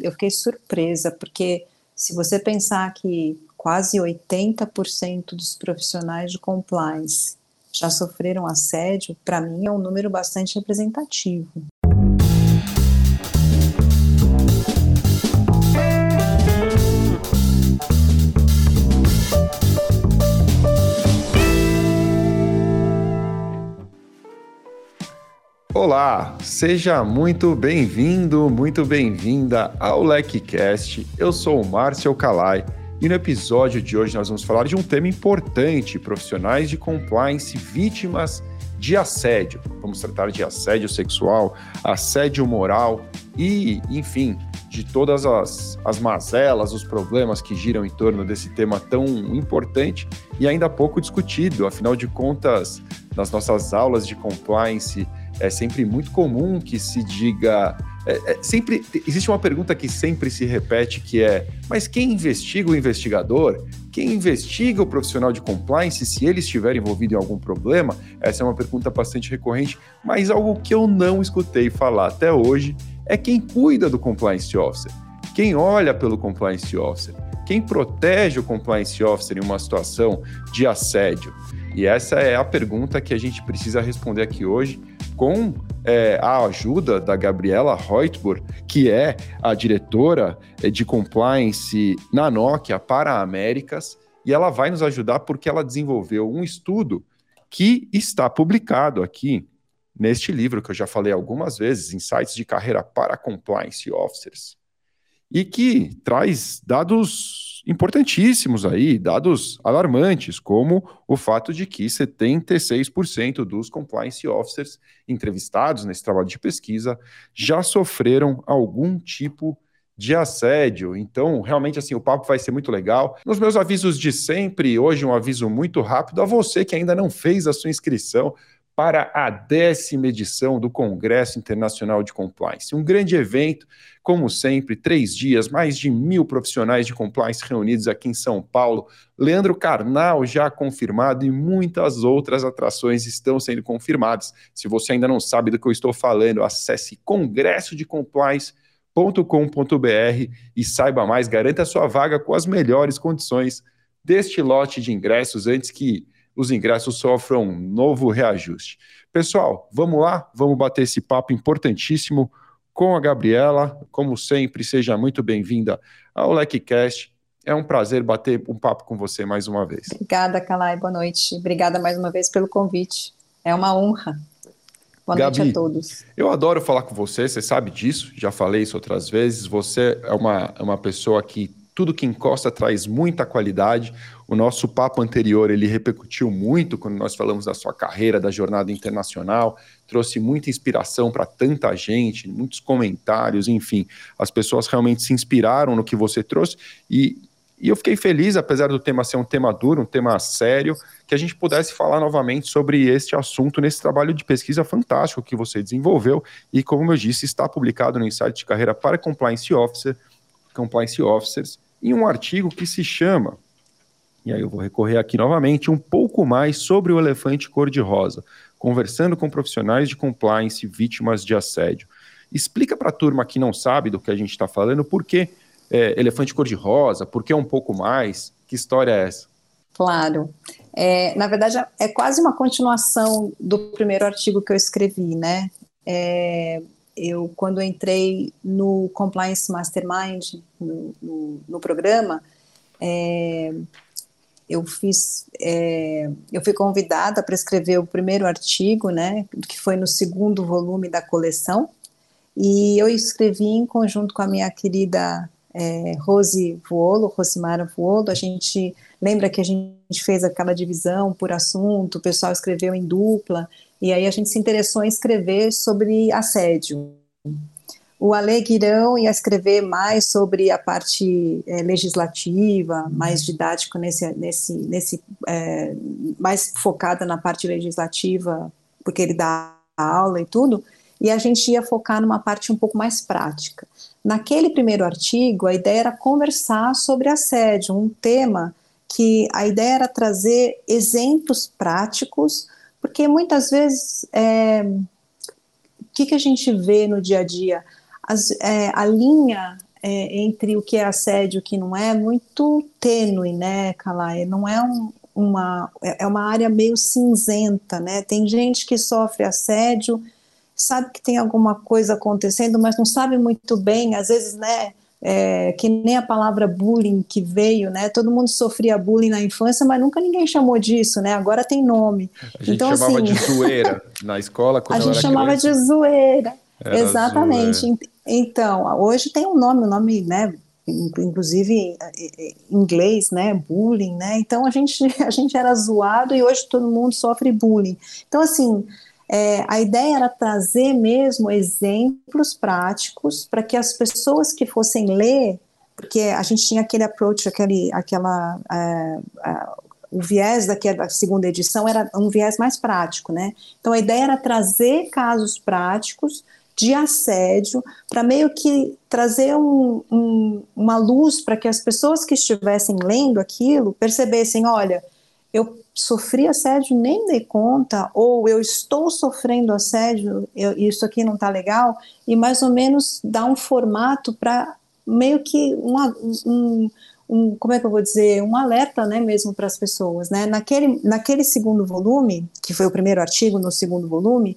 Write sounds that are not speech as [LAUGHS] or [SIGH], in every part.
Eu fiquei surpresa, porque se você pensar que quase 80% dos profissionais de compliance já sofreram assédio, para mim é um número bastante representativo. Olá, seja muito bem-vindo, muito bem-vinda ao LecCast. Eu sou o Márcio Calai e no episódio de hoje nós vamos falar de um tema importante: profissionais de compliance vítimas de assédio. Vamos tratar de assédio sexual, assédio moral e, enfim, de todas as, as mazelas, os problemas que giram em torno desse tema tão importante e ainda pouco discutido. Afinal de contas, nas nossas aulas de compliance, é sempre muito comum que se diga. É, é, sempre existe uma pergunta que sempre se repete que é: mas quem investiga o investigador? Quem investiga o profissional de compliance se ele estiver envolvido em algum problema? Essa é uma pergunta bastante recorrente, mas algo que eu não escutei falar até hoje é quem cuida do compliance officer, quem olha pelo compliance officer, quem protege o compliance officer em uma situação de assédio. E essa é a pergunta que a gente precisa responder aqui hoje com é, a ajuda da Gabriela Reutbur, que é a diretora é, de compliance na Nokia para Américas, e ela vai nos ajudar porque ela desenvolveu um estudo que está publicado aqui neste livro que eu já falei algumas vezes, Insights de Carreira para Compliance Officers, e que traz dados importantíssimos aí, dados alarmantes, como o fato de que 76% dos compliance officers entrevistados nesse trabalho de pesquisa já sofreram algum tipo de assédio. Então, realmente assim, o papo vai ser muito legal. Nos meus avisos de sempre, hoje um aviso muito rápido a você que ainda não fez a sua inscrição para a décima edição do Congresso Internacional de Compliance. Um grande evento, como sempre, três dias, mais de mil profissionais de compliance reunidos aqui em São Paulo. Leandro Carnal já confirmado e muitas outras atrações estão sendo confirmadas. Se você ainda não sabe do que eu estou falando, acesse congressodecompliance.com.br e saiba mais, garanta sua vaga com as melhores condições deste lote de ingressos antes que os ingressos sofram um novo reajuste. Pessoal, vamos lá, vamos bater esse papo importantíssimo com a Gabriela. Como sempre, seja muito bem-vinda ao LecCast. É um prazer bater um papo com você mais uma vez. Obrigada, Kalai. Boa noite. Obrigada mais uma vez pelo convite. É uma honra. Boa Gabi, noite a todos. Eu adoro falar com você, você sabe disso, já falei isso outras vezes. Você é uma, é uma pessoa que tudo que encosta traz muita qualidade. O nosso papo anterior ele repercutiu muito quando nós falamos da sua carreira, da jornada internacional, trouxe muita inspiração para tanta gente, muitos comentários, enfim, as pessoas realmente se inspiraram no que você trouxe e, e eu fiquei feliz, apesar do tema ser um tema duro, um tema sério, que a gente pudesse falar novamente sobre este assunto nesse trabalho de pesquisa fantástico que você desenvolveu e, como eu disse, está publicado no Insight de Carreira para Compliance Officer, Compliance Officers, em um artigo que se chama e aí eu vou recorrer aqui novamente um pouco mais sobre o elefante cor-de-rosa, conversando com profissionais de compliance vítimas de assédio. Explica para a turma que não sabe do que a gente está falando por que é, elefante cor-de-rosa, por que um pouco mais, que história é essa? Claro. É, na verdade, é quase uma continuação do primeiro artigo que eu escrevi, né? É, eu, quando entrei no Compliance Mastermind, no, no, no programa, é, eu fiz, é, eu fui convidada para escrever o primeiro artigo, né, que foi no segundo volume da coleção, e eu escrevi em conjunto com a minha querida é, Rose Vuolo, Rosimara Vuolo, a gente lembra que a gente fez aquela divisão por assunto, o pessoal escreveu em dupla, e aí a gente se interessou em escrever sobre assédio, o Ale Guirão ia escrever mais sobre a parte é, legislativa, mais didático nesse, nesse, nesse é, mais focada na parte legislativa, porque ele dá aula e tudo, e a gente ia focar numa parte um pouco mais prática. Naquele primeiro artigo, a ideia era conversar sobre assédio, um tema que a ideia era trazer exemplos práticos, porque muitas vezes é, o que, que a gente vê no dia a dia? as, é, a linha é, entre o que é assédio e o que não é muito tênue, né, Kalai? Não é um, uma é, é uma área meio cinzenta, né? Tem gente que sofre assédio, sabe que tem alguma coisa acontecendo, mas não sabe muito bem, às vezes, né? É, que nem a palavra bullying que veio, né? Todo mundo sofria bullying na infância, mas nunca ninguém chamou disso, né? Agora tem nome. A gente então, chamava assim, de zoeira [LAUGHS] na escola. a gente chamava criança. de zoeira. Era Exatamente. Zoeira. Então, hoje tem um nome, o um nome, né? Inclusive em inglês, né? Bullying, né? Então a gente [LAUGHS] a gente era zoado e hoje todo mundo sofre bullying. Então assim é, a ideia era trazer mesmo exemplos práticos para que as pessoas que fossem ler, porque a gente tinha aquele approach, aquele, aquela, é, é, o viés daquela segunda edição era um viés mais prático, né? Então a ideia era trazer casos práticos de assédio para meio que trazer um, um, uma luz para que as pessoas que estivessem lendo aquilo percebessem, olha, eu sofri assédio, nem dei conta, ou eu estou sofrendo assédio, eu, isso aqui não está legal, e mais ou menos dar um formato para meio que uma, um, um, como é que eu vou dizer, um alerta, né, mesmo para as pessoas, né, naquele, naquele segundo volume, que foi o primeiro artigo no segundo volume,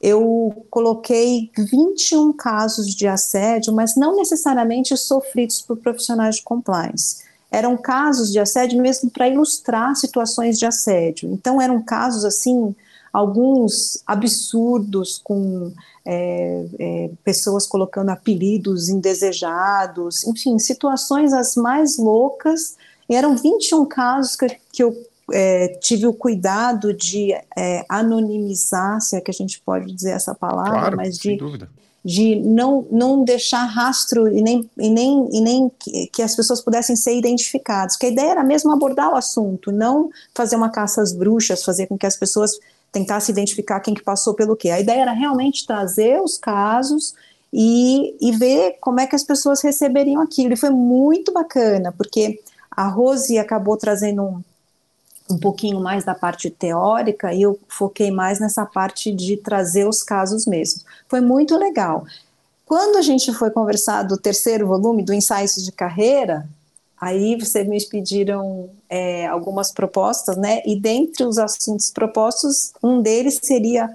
eu coloquei 21 casos de assédio, mas não necessariamente sofridos por profissionais de compliance eram casos de assédio mesmo para ilustrar situações de assédio. Então eram casos assim, alguns absurdos com é, é, pessoas colocando apelidos indesejados, enfim, situações as mais loucas. E eram 21 casos que, que eu é, tive o cuidado de é, anonimizar, se é que a gente pode dizer essa palavra, claro, mas de, dúvida de não, não deixar rastro e nem, e nem, e nem que, que, as pessoas pudessem ser identificadas. Que a ideia era mesmo abordar o assunto, não fazer uma caça às bruxas, fazer com que as pessoas tentassem identificar quem que passou pelo quê. A ideia era realmente trazer os casos e, e ver como é que as pessoas receberiam aquilo. E foi muito bacana, porque a Rose acabou trazendo um um pouquinho mais da parte teórica e eu foquei mais nessa parte de trazer os casos mesmo. Foi muito legal. Quando a gente foi conversar do terceiro volume, do Insights de Carreira, aí vocês me pediram é, algumas propostas, né? E dentre os assuntos propostos, um deles seria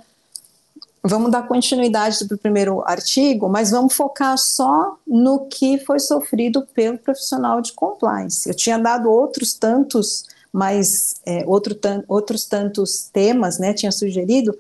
vamos dar continuidade para o primeiro artigo, mas vamos focar só no que foi sofrido pelo profissional de compliance. Eu tinha dado outros tantos mais é, outro tan outros tantos temas, né, tinha sugerido,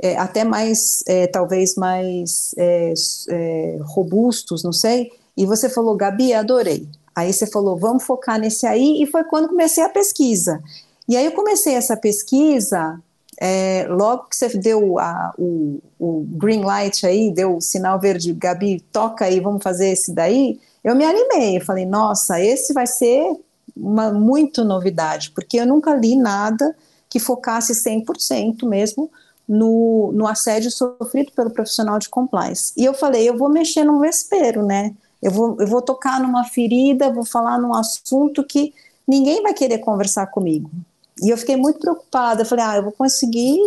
é, até mais, é, talvez mais é, é, robustos, não sei, e você falou, Gabi, adorei. Aí você falou, vamos focar nesse aí, e foi quando comecei a pesquisa. E aí eu comecei essa pesquisa, é, logo que você deu a, o, o green light aí, deu o sinal verde, Gabi, toca aí, vamos fazer esse daí, eu me animei, eu falei, nossa, esse vai ser uma muito novidade, porque eu nunca li nada que focasse 100% mesmo no, no assédio sofrido pelo profissional de compliance. E eu falei, eu vou mexer no vespeiro, né? Eu vou, eu vou tocar numa ferida, vou falar num assunto que ninguém vai querer conversar comigo. E eu fiquei muito preocupada. Eu falei, ah, eu vou conseguir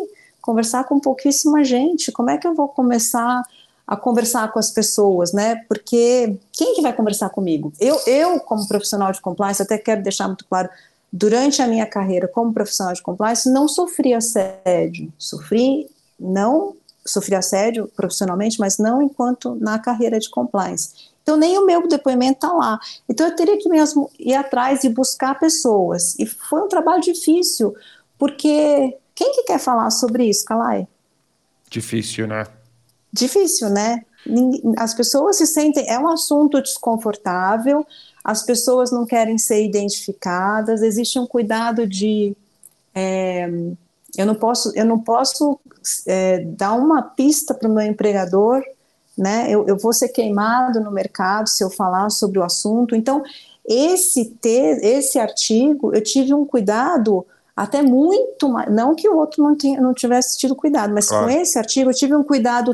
conversar com pouquíssima gente. Como é que eu vou começar a conversar com as pessoas, né? Porque quem que vai conversar comigo? Eu, eu como profissional de compliance, até quero deixar muito claro, durante a minha carreira como profissional de compliance, não sofri assédio. Sofri, não sofri assédio profissionalmente, mas não enquanto na carreira de compliance. Então, nem o meu depoimento está lá. Então, eu teria que mesmo ir atrás e buscar pessoas. E foi um trabalho difícil, porque quem que quer falar sobre isso, Calai? Difícil, né? Difícil, né? As pessoas se sentem, é um assunto desconfortável, as pessoas não querem ser identificadas, existe um cuidado de é, eu não posso, eu não posso é, dar uma pista para o meu empregador, né? Eu, eu, vou ser queimado no mercado se eu falar sobre o assunto. Então, esse te, esse artigo, eu tive um cuidado até muito mais, não que o outro não, tenha, não tivesse tido cuidado, mas claro. com esse artigo eu tive um cuidado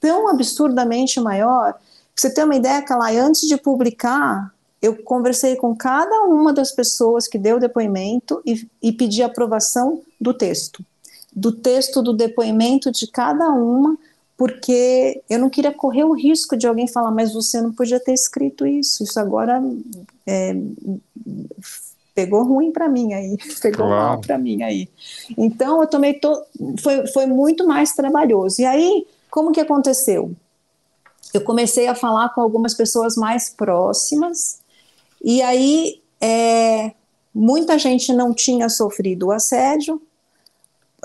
tão absurdamente maior. Pra você ter uma ideia, Kalai, antes de publicar, eu conversei com cada uma das pessoas que deu depoimento e, e pedi aprovação do texto. Do texto do depoimento de cada uma, porque eu não queria correr o risco de alguém falar, mas você não podia ter escrito isso, isso agora é, pegou ruim para mim aí, [LAUGHS] pegou claro. mal para mim aí. Então eu tomei to... foi, foi muito mais trabalhoso. E aí, como que aconteceu? Eu comecei a falar com algumas pessoas mais próximas, e aí é, muita gente não tinha sofrido o assédio,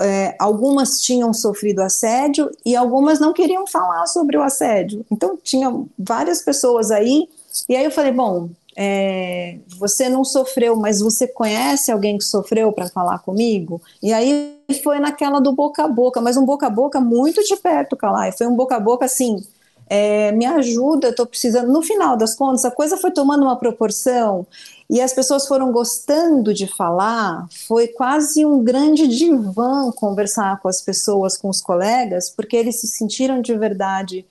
é, algumas tinham sofrido assédio e algumas não queriam falar sobre o assédio. Então, tinha várias pessoas aí, e aí eu falei: bom, é, você não sofreu, mas você conhece alguém que sofreu para falar comigo? E aí foi naquela do boca a boca, mas um boca a boca muito de perto, Calai. Foi um boca a boca assim. É, me ajuda, eu estou precisando. No final das contas, a coisa foi tomando uma proporção e as pessoas foram gostando de falar, foi quase um grande divã conversar com as pessoas, com os colegas, porque eles se sentiram de verdade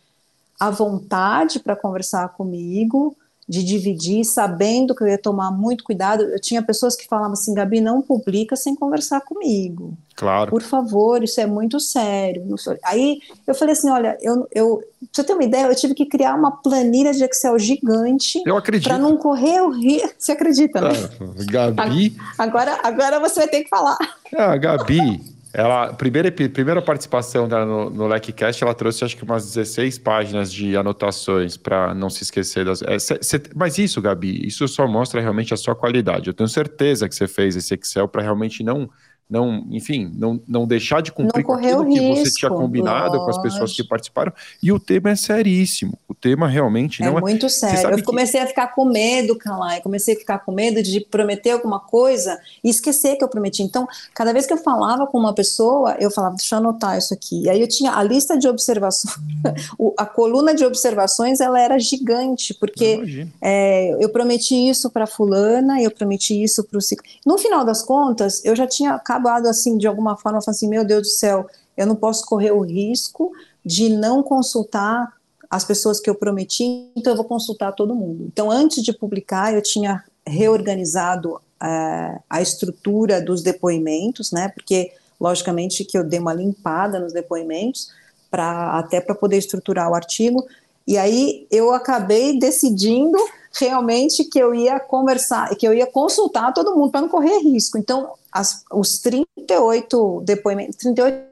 à vontade para conversar comigo, de dividir, sabendo que eu ia tomar muito cuidado. Eu tinha pessoas que falavam assim, Gabi, não publica sem conversar comigo. Claro. Por favor, isso é muito sério. Aí eu falei assim, olha, eu, eu, pra você ter uma ideia, eu tive que criar uma planilha de Excel gigante. Eu acredito. Para não correr o risco. [LAUGHS] Você acredita, né? Ah, Gabi. Agora, agora você vai ter que falar. Ah, Gabi. Ela, primeira, primeira participação dela no, no LecCast, ela trouxe acho que umas 16 páginas de anotações para não se esquecer das. É, cê, cê, mas isso, Gabi, isso só mostra realmente a sua qualidade. Eu tenho certeza que você fez esse Excel para realmente não não, enfim, não, não deixar de cumprir com aquilo que risco, você tinha combinado lógico. com as pessoas que participaram. E o tema é seríssimo. O tema realmente é não é. muito sério. Eu comecei que... a ficar com medo, Calai. Comecei a ficar com medo de prometer alguma coisa e esquecer que eu prometi. Então, cada vez que eu falava com uma pessoa, eu falava, deixa eu anotar isso aqui. E aí eu tinha a lista de observações, [LAUGHS] a coluna de observações, ela era gigante, porque é, eu prometi isso para fulana, eu prometi isso para o No final das contas, eu já tinha acabado assim, de alguma forma, assim, meu Deus do céu, eu não posso correr o risco de não consultar as pessoas que eu prometi, então eu vou consultar todo mundo. Então, antes de publicar, eu tinha reorganizado uh, a estrutura dos depoimentos, né, porque, logicamente, que eu dei uma limpada nos depoimentos, para até para poder estruturar o artigo, e aí eu acabei decidindo realmente que eu ia conversar, que eu ia consultar todo mundo para não correr risco. Então, as, os 38 depoimentos, 38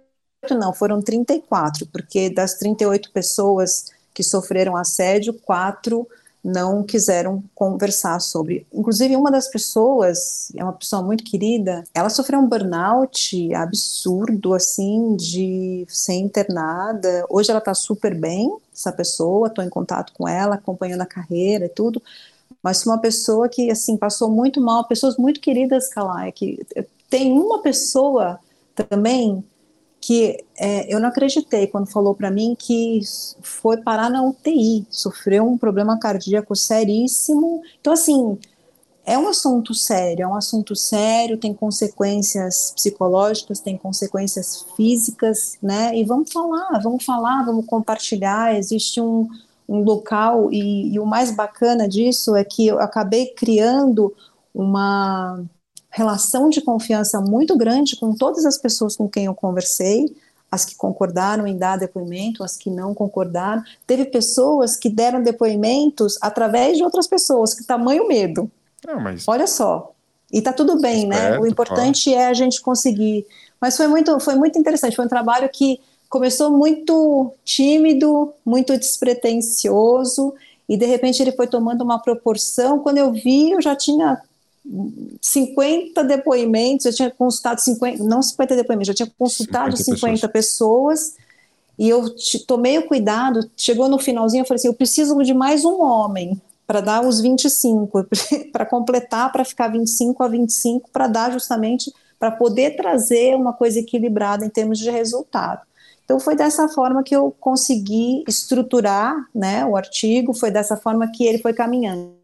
não, foram 34, porque das 38 pessoas que sofreram assédio, quatro não quiseram conversar sobre. Inclusive, uma das pessoas, é uma pessoa muito querida, ela sofreu um burnout absurdo, assim, de ser internada. Hoje ela está super bem, essa pessoa, estou em contato com ela, acompanhando a carreira e tudo. Mas uma pessoa que, assim, passou muito mal, pessoas muito queridas, Kalai, que tem uma pessoa também que é, eu não acreditei quando falou para mim que foi parar na UTI, sofreu um problema cardíaco seríssimo. Então, assim, é um assunto sério, é um assunto sério, tem consequências psicológicas, tem consequências físicas, né? E vamos falar, vamos falar, vamos compartilhar. Existe um, um local, e, e o mais bacana disso é que eu acabei criando uma relação de confiança muito grande com todas as pessoas com quem eu conversei, as que concordaram em dar depoimento, as que não concordaram. Teve pessoas que deram depoimentos através de outras pessoas, que tamanho medo. Não, mas... Olha só. E tá tudo bem, Esperto, né? O importante claro. é a gente conseguir. Mas foi muito, foi muito interessante. Foi um trabalho que começou muito tímido, muito despretensioso, e de repente ele foi tomando uma proporção. Quando eu vi, eu já tinha 50 depoimentos, eu tinha consultado 50, não 50 depoimentos, já tinha consultado 50, 50 pessoas. pessoas. e eu tomei o cuidado, chegou no finalzinho, eu falei assim, eu preciso de mais um homem para dar os 25, [LAUGHS] para completar, para ficar 25 a 25, para dar justamente, para poder trazer uma coisa equilibrada em termos de resultado. Então foi dessa forma que eu consegui estruturar né, o artigo, foi dessa forma que ele foi caminhando.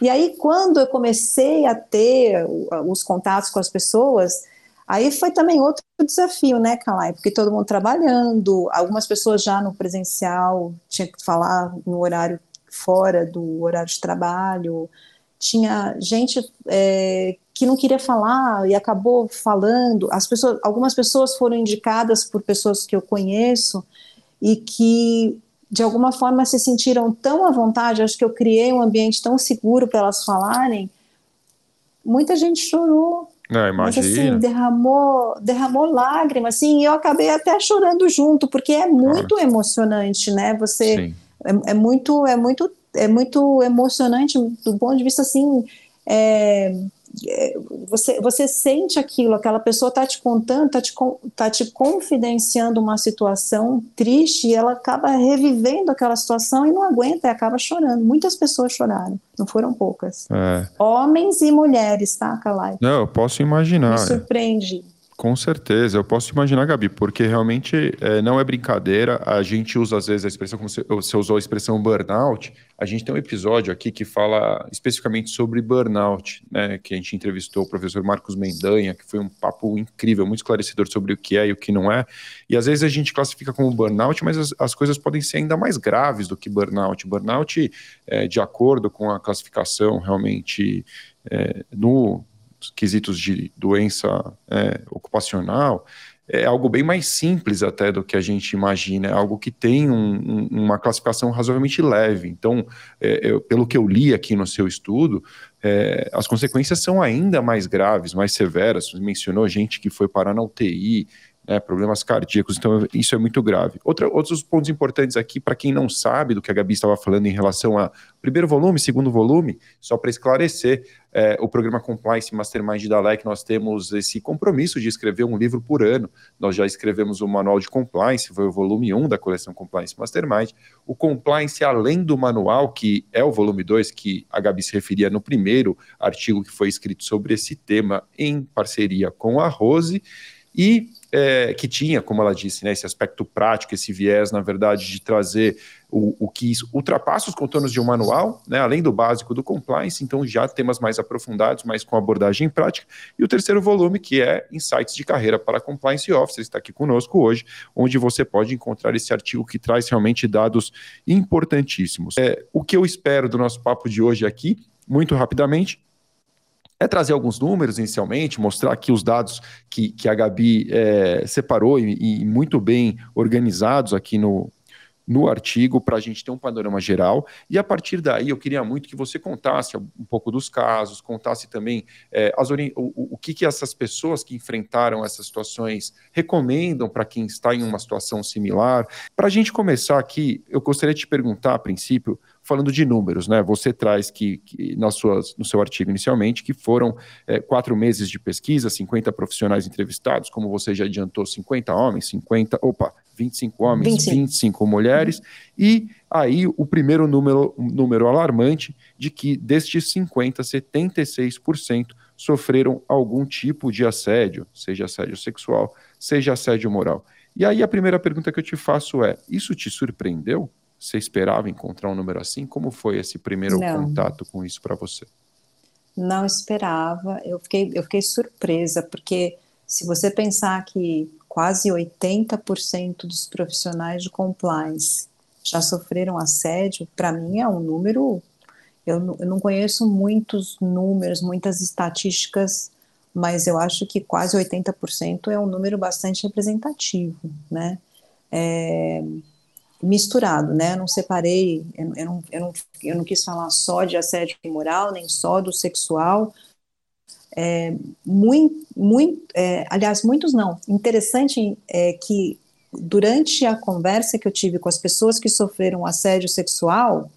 E aí, quando eu comecei a ter os contatos com as pessoas, aí foi também outro desafio, né, Kalai? Porque todo mundo trabalhando, algumas pessoas já no presencial tinha que falar no horário fora do horário de trabalho, tinha gente é, que não queria falar e acabou falando. As pessoas, algumas pessoas foram indicadas por pessoas que eu conheço e que de alguma forma se sentiram tão à vontade, acho que eu criei um ambiente tão seguro para elas falarem. Muita gente chorou. Não, imagina. Mas assim, derramou, derramou lágrimas, assim, e eu acabei até chorando junto, porque é muito ah. emocionante, né? Você é, é, muito, é muito, é muito emocionante do ponto de vista assim. É, você, você sente aquilo, aquela pessoa está te contando, está te, tá te confidenciando uma situação triste e ela acaba revivendo aquela situação e não aguenta e acaba chorando. Muitas pessoas choraram, não foram poucas. É. Homens e mulheres, tá, Kalai? Não, eu posso imaginar. Me surpreende. Com certeza, eu posso imaginar, Gabi, porque realmente é, não é brincadeira. A gente usa às vezes a expressão, como você, usou a expressão burnout. A gente tem um episódio aqui que fala especificamente sobre burnout, né? Que a gente entrevistou o professor Marcos Mendanha, que foi um papo incrível, muito esclarecedor sobre o que é e o que não é. E às vezes a gente classifica como burnout, mas as, as coisas podem ser ainda mais graves do que burnout. Burnout, é, de acordo com a classificação realmente é, no quesitos de doença é, ocupacional, é algo bem mais simples até do que a gente imagina, é algo que tem um, um, uma classificação razoavelmente leve. Então, é, eu, pelo que eu li aqui no seu estudo, é, as consequências são ainda mais graves, mais severas. Você mencionou gente que foi parar na UTI, né, problemas cardíacos, então isso é muito grave. Outra, outros pontos importantes aqui, para quem não sabe do que a Gabi estava falando em relação a primeiro volume, segundo volume, só para esclarecer, é, o programa Compliance Mastermind da LEC, nós temos esse compromisso de escrever um livro por ano. Nós já escrevemos o Manual de Compliance, foi o volume 1 da coleção Compliance Mastermind. O Compliance, além do manual, que é o volume 2, que a Gabi se referia no primeiro artigo que foi escrito sobre esse tema, em parceria com a Rose e é, que tinha, como ela disse, né, esse aspecto prático, esse viés, na verdade, de trazer o, o que ultrapassa os contornos de um manual, né, além do básico do compliance, então já temas mais aprofundados, mas com abordagem prática. E o terceiro volume, que é Insights de Carreira para Compliance Officer, está aqui conosco hoje, onde você pode encontrar esse artigo que traz realmente dados importantíssimos. É, o que eu espero do nosso papo de hoje aqui, muito rapidamente, é trazer alguns números inicialmente, mostrar aqui os dados que, que a Gabi é, separou e, e, muito bem organizados aqui no, no artigo para a gente ter um panorama geral. E a partir daí eu queria muito que você contasse um pouco dos casos, contasse também é, as, o, o que, que essas pessoas que enfrentaram essas situações recomendam para quem está em uma situação similar. Para a gente começar aqui, eu gostaria de te perguntar, a princípio, falando de números, né? Você traz que, que nas suas, no seu artigo inicialmente que foram é, quatro meses de pesquisa, 50 profissionais entrevistados, como você já adiantou, 50 homens, 50, opa, 25 homens, 25, 25 mulheres, e aí o primeiro número, número alarmante de que destes 50, 76% sofreram algum tipo de assédio, seja assédio sexual, seja assédio moral. E aí a primeira pergunta que eu te faço é: isso te surpreendeu? Você esperava encontrar um número assim? Como foi esse primeiro Não. contato com isso para você? Não esperava, eu fiquei, eu fiquei surpresa, porque se você pensar que quase 80% dos profissionais de compliance já sofreram assédio, para mim é um número. Eu, eu não conheço muitos números, muitas estatísticas, mas eu acho que quase 80% é um número bastante representativo, né? É, misturado, né? Eu não separei, eu, eu, não, eu, não, eu não quis falar só de assédio moral, nem só do sexual. É, muito, muito, é, aliás, muitos não. Interessante é que durante a conversa que eu tive com as pessoas que sofreram assédio sexual,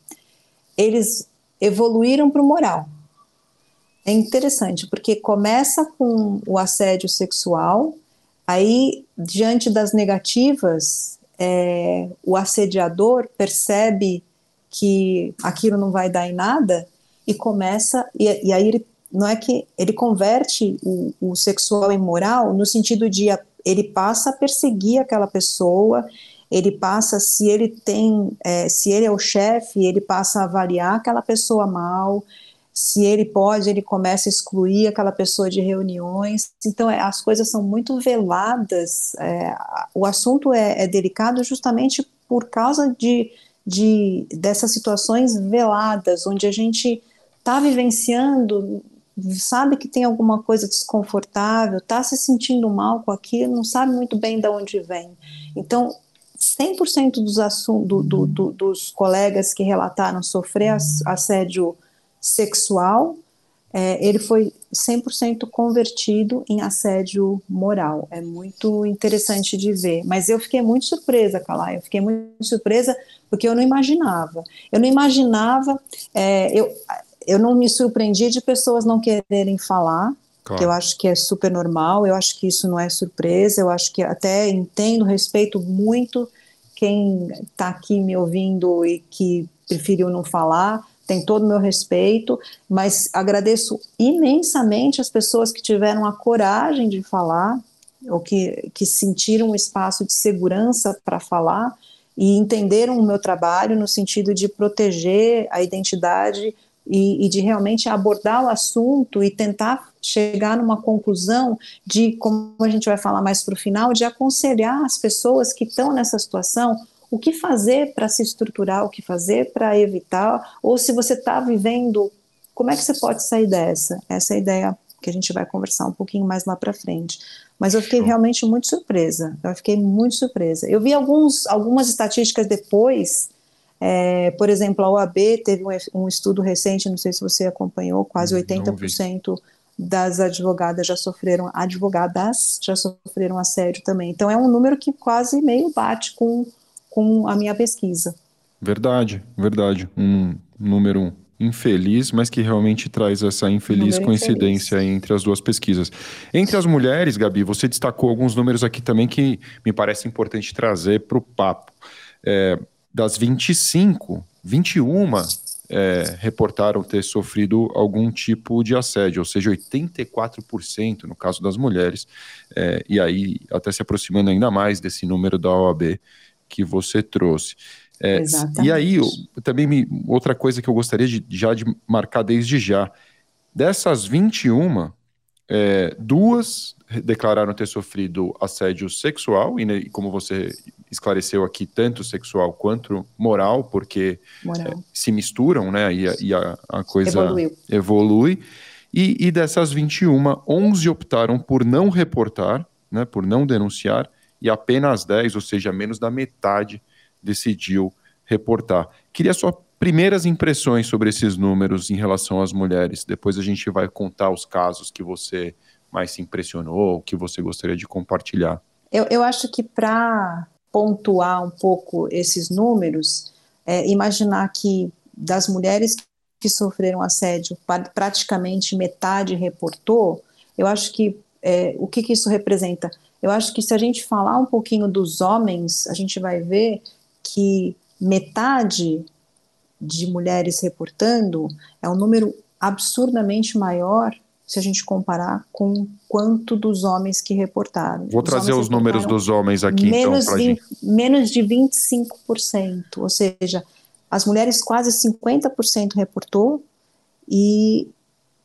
eles evoluíram para o moral. É interessante, porque começa com o assédio sexual, aí, diante das negativas, é, o assediador percebe que aquilo não vai dar em nada e começa, e, e aí ele, não é que ele converte o, o sexual em moral no sentido de a, ele passa a perseguir aquela pessoa, ele passa, se ele tem, é, se ele é o chefe, ele passa a avaliar aquela pessoa mal, se ele pode, ele começa a excluir aquela pessoa de reuniões. Então, é, as coisas são muito veladas. É, o assunto é, é, delicado justamente por causa de, de dessas situações veladas, onde a gente está vivenciando, sabe que tem alguma coisa desconfortável, está se sentindo mal com aquilo, não sabe muito bem de onde vem. Então, 100% dos, do, do, do, dos colegas que relataram sofrer assédio sexual, é, ele foi 100% convertido em assédio moral. É muito interessante de ver. Mas eu fiquei muito surpresa, Calai. Eu fiquei muito surpresa porque eu não imaginava. Eu não imaginava. É, eu, eu não me surpreendi de pessoas não quererem falar. Claro. Que eu acho que é super normal, eu acho que isso não é surpresa, eu acho que até entendo, respeito muito quem está aqui me ouvindo e que preferiu não falar, tem todo o meu respeito, mas agradeço imensamente as pessoas que tiveram a coragem de falar, ou que, que sentiram um espaço de segurança para falar e entenderam o meu trabalho no sentido de proteger a identidade e, e, de realmente abordar o assunto e tentar chegar numa conclusão de, como a gente vai falar mais para o final, de aconselhar as pessoas que estão nessa situação o que fazer para se estruturar, o que fazer para evitar, ou se você está vivendo, como é que você pode sair dessa? Essa é a ideia que a gente vai conversar um pouquinho mais lá para frente. Mas eu fiquei realmente muito surpresa, eu fiquei muito surpresa. Eu vi alguns, algumas estatísticas depois, é, por exemplo, a OAB teve um, um, estudo recente, não sei se você acompanhou, quase 80% das advogadas já sofreram, advogadas já sofreram assédio também. Então é um número que quase meio bate com com a minha pesquisa. Verdade, verdade. Um número infeliz, mas que realmente traz essa infeliz número coincidência infeliz. entre as duas pesquisas. Entre as mulheres, Gabi, você destacou alguns números aqui também que me parece importante trazer para o papo. É, das 25, 21 é, reportaram ter sofrido algum tipo de assédio, ou seja, 84% no caso das mulheres, é, e aí até se aproximando ainda mais desse número da OAB que você trouxe. É, e aí, eu, também me, outra coisa que eu gostaria de, já de marcar desde já, dessas 21, é, duas declararam ter sofrido assédio sexual, e né, como você esclareceu aqui, tanto sexual quanto moral, porque moral. É, se misturam, né, e, e a, a, coisa Evoluiu. evolui. E, e dessas 21, 11 optaram por não reportar, né, por não denunciar, e apenas 10, ou seja, menos da metade, decidiu reportar. Queria só primeiras impressões sobre esses números em relação às mulheres. Depois a gente vai contar os casos que você mais se impressionou, que você gostaria de compartilhar. Eu, eu acho que para pontuar um pouco esses números, é, imaginar que das mulheres que sofreram assédio, praticamente metade reportou, eu acho que é, o que, que isso representa? Eu acho que se a gente falar um pouquinho dos homens, a gente vai ver que metade de mulheres reportando é um número absurdamente maior se a gente comparar com quanto dos homens que reportaram. Vou os trazer os números dos homens aqui, então, menos então, 20, Menos de 25%, ou seja, as mulheres quase 50% reportou e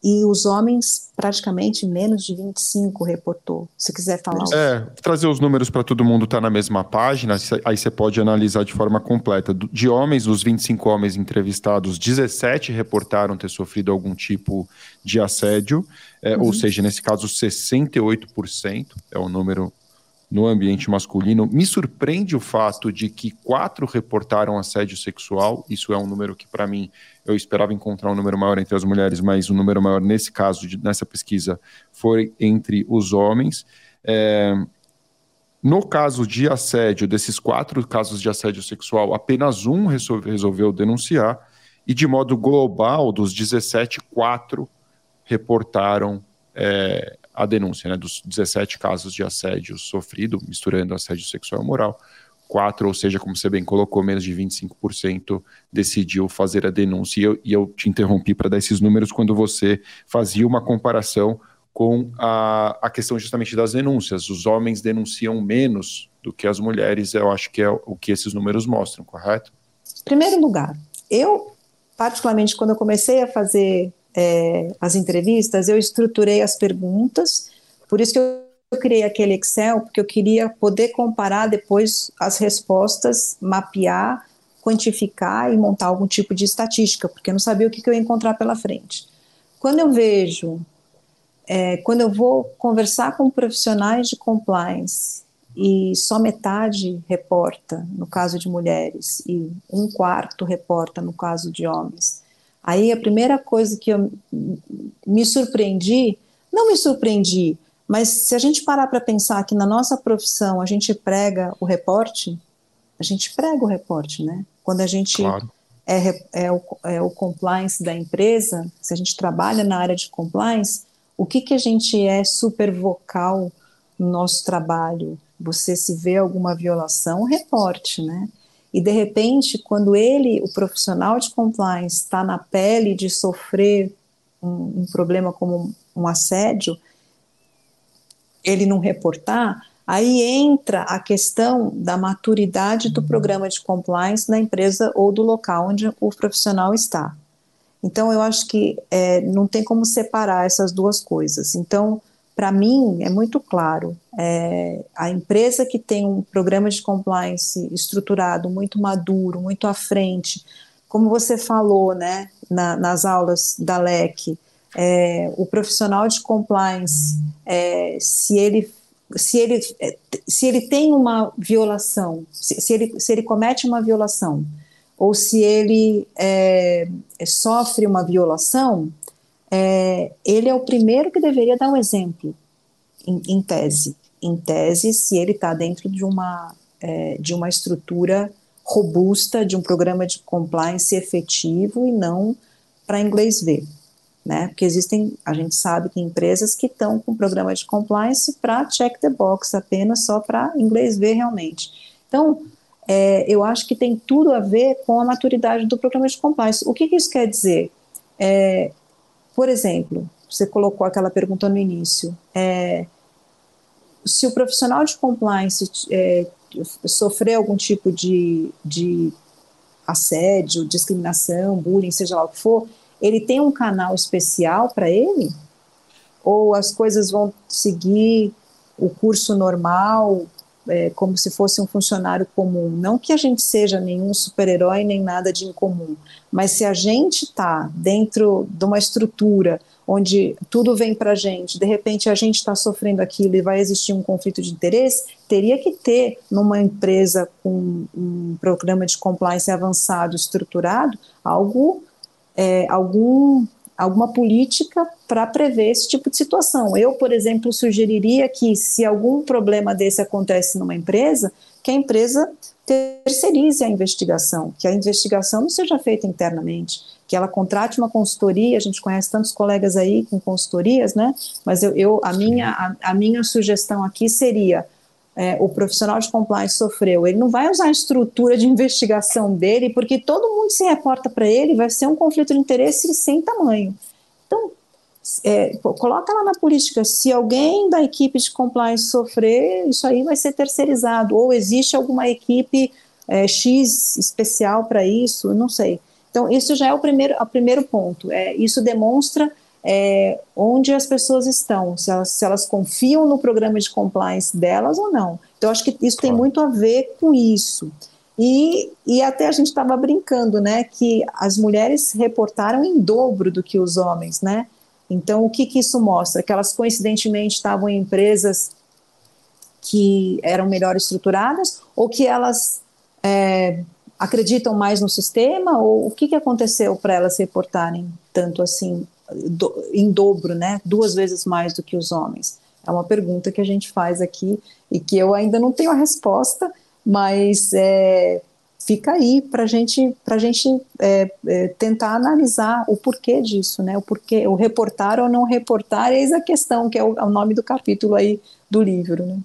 e os homens praticamente menos de 25 reportou. Se quiser falar. É, trazer os números para todo mundo estar tá na mesma página, aí você pode analisar de forma completa. De homens, dos 25 homens entrevistados, 17 reportaram ter sofrido algum tipo de assédio, é, uhum. ou seja, nesse caso, 68% é o número no ambiente masculino. Me surpreende o fato de que quatro reportaram assédio sexual. Isso é um número que, para mim, eu esperava encontrar um número maior entre as mulheres, mas um número maior nesse caso, de, nessa pesquisa, foi entre os homens. É, no caso de assédio, desses quatro casos de assédio sexual, apenas um resolveu denunciar, e de modo global, dos 17, quatro reportaram é, a denúncia né, dos 17 casos de assédio sofrido, misturando assédio sexual e moral. Ou seja, como você bem colocou, menos de 25% decidiu fazer a denúncia. E eu, e eu te interrompi para dar esses números quando você fazia uma comparação com a, a questão justamente das denúncias. Os homens denunciam menos do que as mulheres, eu acho que é o que esses números mostram, correto? Primeiro lugar, eu, particularmente, quando eu comecei a fazer é, as entrevistas, eu estruturei as perguntas, por isso que eu eu criei aquele Excel, porque eu queria poder comparar depois as respostas, mapear, quantificar e montar algum tipo de estatística, porque eu não sabia o que, que eu ia encontrar pela frente. Quando eu vejo, é, quando eu vou conversar com profissionais de compliance e só metade reporta no caso de mulheres e um quarto reporta no caso de homens. Aí a primeira coisa que eu me surpreendi, não me surpreendi, mas se a gente parar para pensar que na nossa profissão a gente prega o reporte, a gente prega o reporte, né? Quando a gente claro. é, é, o, é o compliance da empresa, se a gente trabalha na área de compliance, o que, que a gente é super vocal no nosso trabalho? Você se vê alguma violação, reporte, né? E de repente, quando ele, o profissional de compliance, está na pele de sofrer um, um problema como um assédio, ele não reportar, aí entra a questão da maturidade do programa de compliance na empresa ou do local onde o profissional está. Então, eu acho que é, não tem como separar essas duas coisas. Então, para mim, é muito claro: é, a empresa que tem um programa de compliance estruturado, muito maduro, muito à frente, como você falou né, na, nas aulas da LEC, é, o profissional de compliance, é, se ele se ele, se ele tem uma violação, se, se, ele, se ele comete uma violação, ou se ele é, sofre uma violação, é, ele é o primeiro que deveria dar um exemplo, em, em tese. Em tese, se ele está dentro de uma, é, de uma estrutura robusta, de um programa de compliance efetivo e não para inglês ver. Né? Porque existem, a gente sabe que empresas que estão com programa de compliance para check the box, apenas só para inglês ver realmente. Então, é, eu acho que tem tudo a ver com a maturidade do programa de compliance. O que, que isso quer dizer? É, por exemplo, você colocou aquela pergunta no início. É, se o profissional de compliance é, sofrer algum tipo de, de assédio, discriminação, bullying, seja lá o que for, ele tem um canal especial para ele? Ou as coisas vão seguir o curso normal, é, como se fosse um funcionário comum. Não que a gente seja nenhum super-herói nem nada de incomum, mas se a gente está dentro de uma estrutura onde tudo vem para a gente, de repente a gente está sofrendo aquilo e vai existir um conflito de interesse, teria que ter numa empresa com um programa de compliance avançado, estruturado, algo, é, algum alguma política para prever esse tipo de situação. Eu, por exemplo, sugeriria que se algum problema desse acontece numa empresa, que a empresa terceirize a investigação, que a investigação não seja feita internamente, que ela contrate uma consultoria, a gente conhece tantos colegas aí com consultorias, né? Mas eu, eu a, minha, a, a minha sugestão aqui seria é, o profissional de compliance sofreu, ele não vai usar a estrutura de [LAUGHS] investigação dele, porque todo mundo se reporta para ele, vai ser um conflito de interesse sem tamanho. Então, é, coloca lá na política, se alguém da equipe de compliance sofrer, isso aí vai ser terceirizado, ou existe alguma equipe é, X especial para isso, não sei. Então, isso já é o primeiro, o primeiro ponto. É, isso demonstra é, onde as pessoas estão, se elas, se elas confiam no programa de compliance delas ou não. Então, acho que isso tem muito a ver com isso. E, e até a gente estava brincando, né, que as mulheres reportaram em dobro do que os homens, né? Então, o que, que isso mostra? Que elas coincidentemente estavam em empresas que eram melhor estruturadas ou que elas é, acreditam mais no sistema? Ou o que, que aconteceu para elas reportarem tanto assim do, em dobro, né? Duas vezes mais do que os homens? É uma pergunta que a gente faz aqui e que eu ainda não tenho a resposta, mas é, fica aí para gente, a gente é, é, tentar analisar o porquê disso, né? O porquê, o reportar ou não reportar, eis a questão, que é o, é o nome do capítulo aí do livro, né?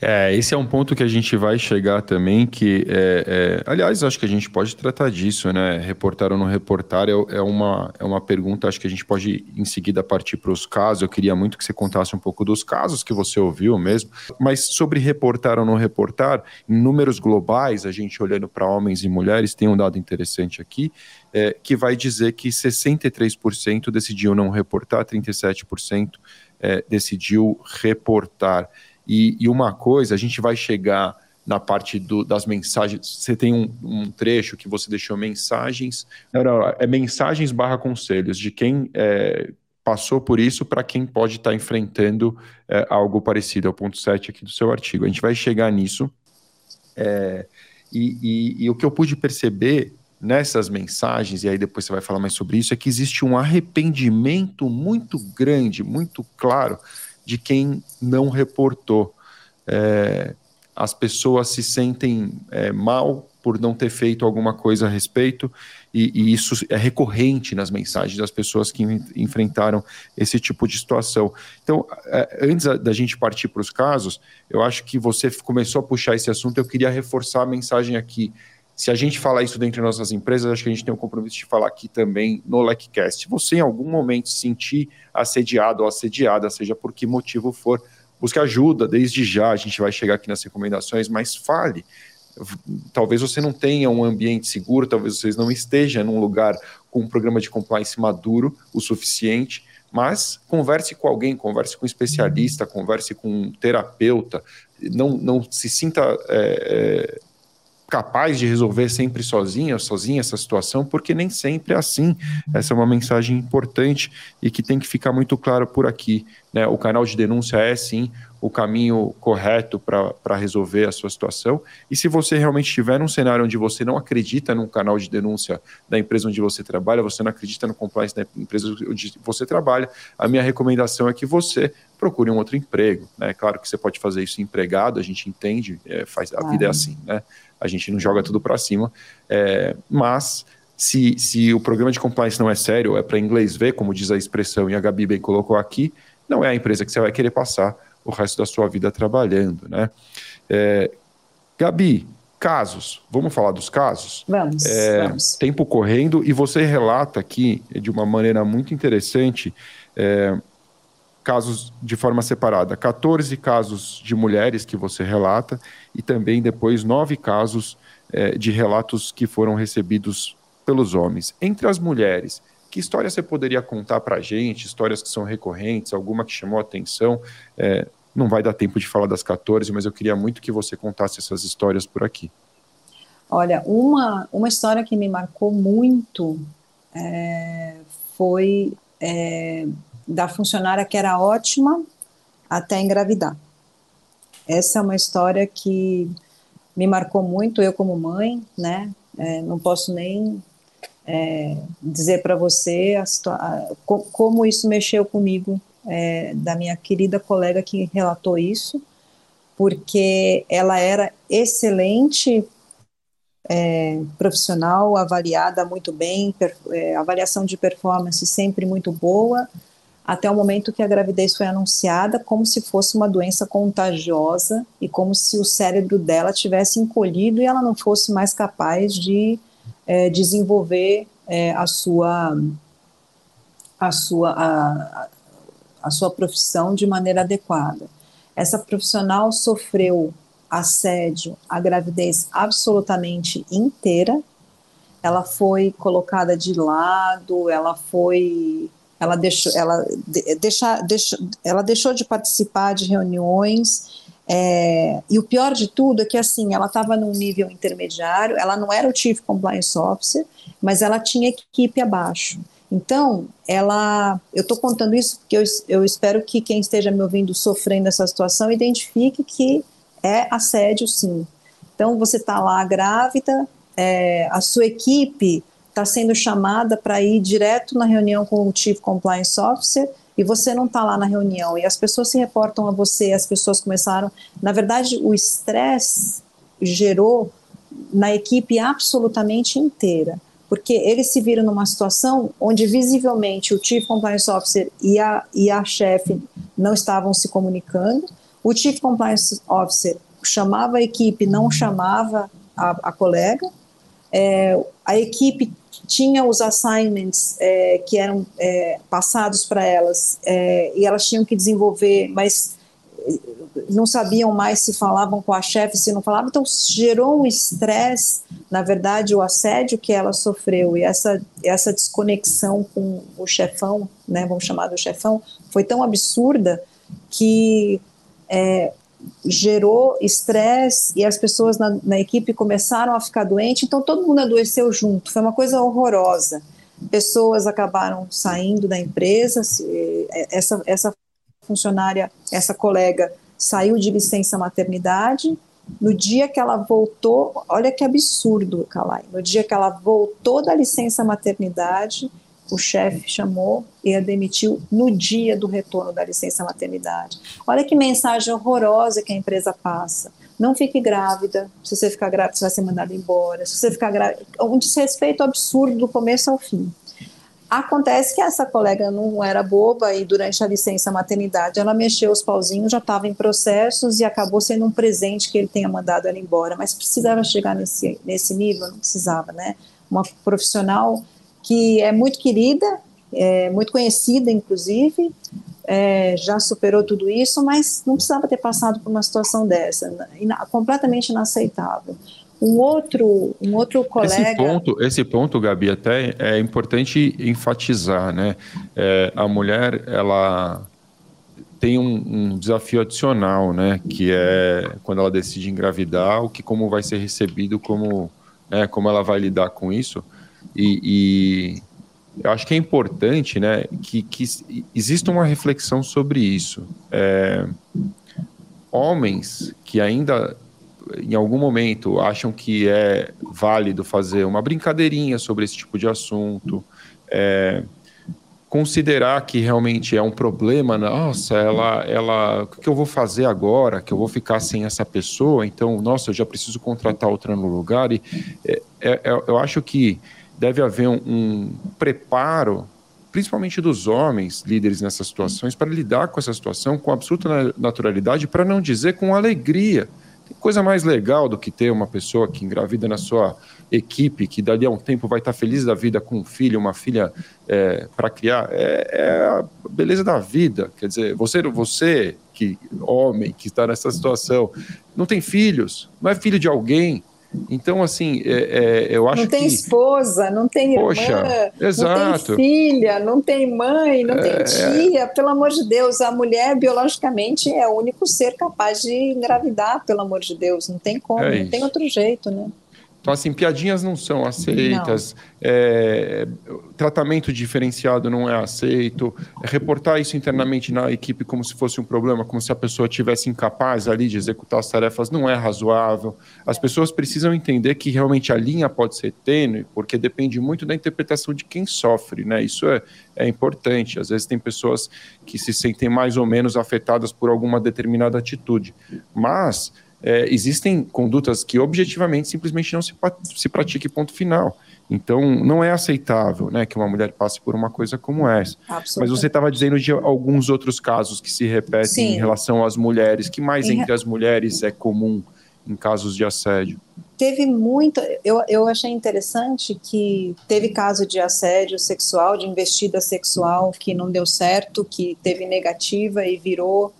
É, esse é um ponto que a gente vai chegar também, que, é, é, aliás, acho que a gente pode tratar disso, né? Reportar ou não reportar é, é, uma, é uma pergunta, acho que a gente pode em seguida partir para os casos. Eu queria muito que você contasse um pouco dos casos que você ouviu mesmo, mas sobre reportar ou não reportar, em números globais, a gente olhando para homens e mulheres, tem um dado interessante aqui, é, que vai dizer que 63% decidiu não reportar, 37% é, decidiu reportar. E, e uma coisa, a gente vai chegar na parte do, das mensagens. Você tem um, um, trecho que você deixou mensagens. Não, não, é mensagens barra conselhos de quem é, passou por isso para quem pode estar tá enfrentando é, algo parecido, ao ponto 7 aqui do seu artigo. A gente vai chegar nisso. É, e, e, e o que eu pude perceber nessas mensagens, e aí depois você vai falar mais sobre isso, é que existe um arrependimento muito grande, muito claro, de quem não reportou. É, as pessoas se sentem é, mal por não ter feito alguma coisa a respeito, e, e, isso é recorrente nas mensagens das pessoas que enfrentaram esse tipo de situação. Então, é, antes da gente partir para os casos, eu acho que você começou a puxar esse assunto, eu queria reforçar a mensagem aqui. Se a gente falar isso dentro de nossas empresas, acho que a gente tem o um compromisso de falar aqui também no LECCast. Se você em algum momento se sentir assediado ou assediada, seja por que motivo for, busque ajuda desde já. A gente vai chegar aqui nas recomendações, mas fale talvez você não tenha um ambiente seguro, talvez você não esteja num lugar com um programa de compliance maduro o suficiente, mas converse com alguém, converse com um especialista, converse com um terapeuta, não, não se sinta é, é, capaz de resolver sempre sozinha, sozinha essa situação, porque nem sempre é assim. Essa é uma mensagem importante e que tem que ficar muito claro por aqui. Né? O canal de denúncia é sim o caminho correto para resolver a sua situação. E se você realmente estiver num cenário onde você não acredita num canal de denúncia da empresa onde você trabalha, você não acredita no compliance da empresa onde você trabalha, a minha recomendação é que você procure um outro emprego. Né? Claro que você pode fazer isso empregado, a gente entende, é, faz, a vida é assim, né? A gente não joga tudo para cima, é, mas se, se o programa de compliance não é sério, é para inglês ver, como diz a expressão, e a Gabi bem colocou aqui, não é a empresa que você vai querer passar o resto da sua vida trabalhando, né? É, Gabi, casos, vamos falar dos casos? Vamos, é, vamos. Tempo correndo, e você relata aqui, de uma maneira muito interessante, é, casos de forma separada, 14 casos de mulheres que você relata, e também depois nove casos é, de relatos que foram recebidos pelos homens. Entre as mulheres, que história você poderia contar para a gente? Histórias que são recorrentes, alguma que chamou a atenção? É, não vai dar tempo de falar das 14, mas eu queria muito que você contasse essas histórias por aqui. Olha, uma, uma história que me marcou muito é, foi é, da funcionária que era ótima até engravidar. Essa é uma história que me marcou muito, eu como mãe, né? É, não posso nem é, dizer para você a, a, como isso mexeu comigo, é, da minha querida colega que relatou isso, porque ela era excelente é, profissional, avaliada muito bem, per, é, avaliação de performance sempre muito boa, até o momento que a gravidez foi anunciada, como se fosse uma doença contagiosa e como se o cérebro dela tivesse encolhido e ela não fosse mais capaz de é, desenvolver é, a sua a sua a, a sua profissão de maneira adequada. Essa profissional sofreu assédio, a gravidez absolutamente inteira. Ela foi colocada de lado, ela foi ela deixou ela deixa, deixa, ela deixou de participar de reuniões é, e o pior de tudo é que assim, ela estava num nível intermediário, ela não era o Chief Compliance Officer, mas ela tinha equipe abaixo. Então, ela, eu estou contando isso porque eu, eu espero que quem esteja me ouvindo sofrendo essa situação identifique que é assédio, sim. Então, você está lá grávida, é, a sua equipe está sendo chamada para ir direto na reunião com o Chief Compliance Officer e você não está lá na reunião e as pessoas se reportam a você, as pessoas começaram. Na verdade, o estresse gerou na equipe absolutamente inteira, porque eles se viram numa situação onde visivelmente o Chief Compliance Officer e a, e a chefe não estavam se comunicando, o Chief Compliance Officer chamava a equipe, não chamava a, a colega, é, a equipe tinha os assignments é, que eram é, passados para elas é, e elas tinham que desenvolver, mas não sabiam mais se falavam com a chefe, se não falavam, então gerou um estresse, na verdade, o assédio que ela sofreu e essa, essa desconexão com o chefão, né, vamos chamar do chefão, foi tão absurda que é, gerou estresse e as pessoas na, na, equipe começaram a ficar doentes, então todo mundo adoeceu junto, foi uma coisa horrorosa. pessoas acabaram saindo da empresa, essa, essa funcionária, essa colega saiu de licença maternidade, no dia que ela voltou, olha que absurdo, Kalai, no dia que ela voltou da licença maternidade, o chefe chamou e a demitiu no dia do retorno da licença maternidade. Olha que mensagem horrorosa que a empresa passa. Não fique grávida. Se você ficar grávida, você vai ser mandado embora. Se você ficar grávida, um desrespeito absurdo do começo ao fim. Acontece que essa colega não era boba e durante a licença maternidade ela mexeu os pauzinhos, já estava em processos e acabou sendo um presente que ele tenha mandado ela embora. Mas precisava chegar nesse, nesse nível? Não precisava, né? Uma profissional que é muito querida, é muito conhecida, inclusive, é, já superou tudo isso, mas não precisava ter passado por uma situação dessa, completamente inaceitável. Um outro, um outro colega. Esse ponto, esse ponto, Gabi, até é importante enfatizar, né? É, a mulher, ela tem um, um, desafio adicional, né? Que é quando ela decide engravidar, o que como vai ser recebido, como, né, como ela vai lidar com isso. E, e eu acho que é importante, né? Que, que exista uma reflexão sobre isso. É, homens que ainda em algum momento acham que é válido fazer uma brincadeirinha sobre esse tipo de assunto, é, considerar que realmente é um problema, nossa, ela, ela, o que eu vou fazer agora? Que eu vou ficar sem essa pessoa? Então, nossa, eu já preciso contratar outra no lugar. E é, é, é eu acho que deve haver um, um preparo principalmente dos homens líderes nessas situações, para lidar com essa situação com absoluta naturalidade, para não dizer com alegria. Tem coisa mais legal do que ter uma pessoa que engravida na sua equipe, que dali a um tempo vai estar feliz da vida com um filho, uma filha é, para criar. É, é, a beleza da vida. Quer dizer, você, você que homem que está nessa situação, não tem filhos, não é filho de alguém, então, assim, é, é, eu acho que... Não tem que... esposa, não tem Poxa, irmã, exato. não tem filha, não tem mãe, não é... tem tia. Pelo amor de Deus, a mulher biologicamente é o único ser capaz de engravidar, pelo amor de Deus. Não tem como, é não tem outro jeito, né? Então, assim, piadinhas não são aceitas, não. É, tratamento diferenciado não é aceito, reportar isso internamente na equipe como se fosse um problema, como se a pessoa tivesse incapaz ali de executar as tarefas, não é razoável. As pessoas precisam entender que realmente a linha pode ser tênue, porque depende muito da interpretação de quem sofre, né? Isso é, é importante. Às vezes tem pessoas que se sentem mais ou menos afetadas por alguma determinada atitude, mas é, existem condutas que objetivamente simplesmente não se, se pratique ponto final. Então, não é aceitável né, que uma mulher passe por uma coisa como essa. Mas você estava dizendo de alguns outros casos que se repetem Sim. em relação às mulheres, que mais em... entre as mulheres é comum em casos de assédio? Teve muito. Eu, eu achei interessante que teve caso de assédio sexual, de investida sexual, que não deu certo, que teve negativa e virou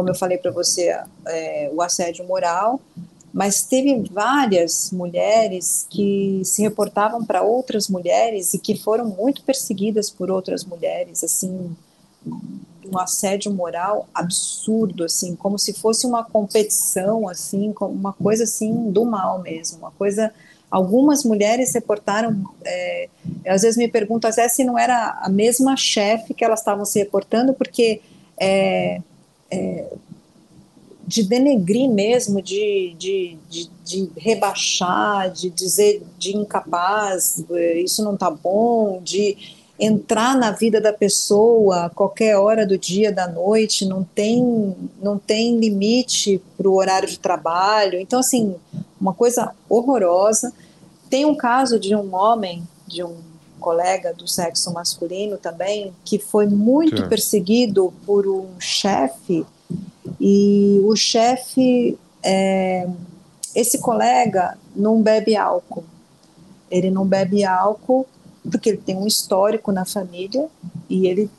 como eu falei para você, é, o assédio moral, mas teve várias mulheres que se reportavam para outras mulheres e que foram muito perseguidas por outras mulheres, assim, um assédio moral absurdo, assim, como se fosse uma competição, assim, uma coisa assim do mal mesmo, uma coisa. Algumas mulheres reportaram, é, às vezes me às vezes se não era a mesma chefe que elas estavam se reportando, porque é, é, de denegrir mesmo, de, de, de, de, rebaixar, de dizer de incapaz, isso não tá bom, de entrar na vida da pessoa a qualquer hora do dia, da noite, não tem, não tem limite para o horário de trabalho. Então, assim, uma coisa horrorosa. Tem um caso de um homem, de um colega do sexo masculino também, que foi muito Sim. perseguido por um chefe e o chefe, é, esse colega não bebe álcool. Ele não bebe álcool porque ele tem um histórico na família e ele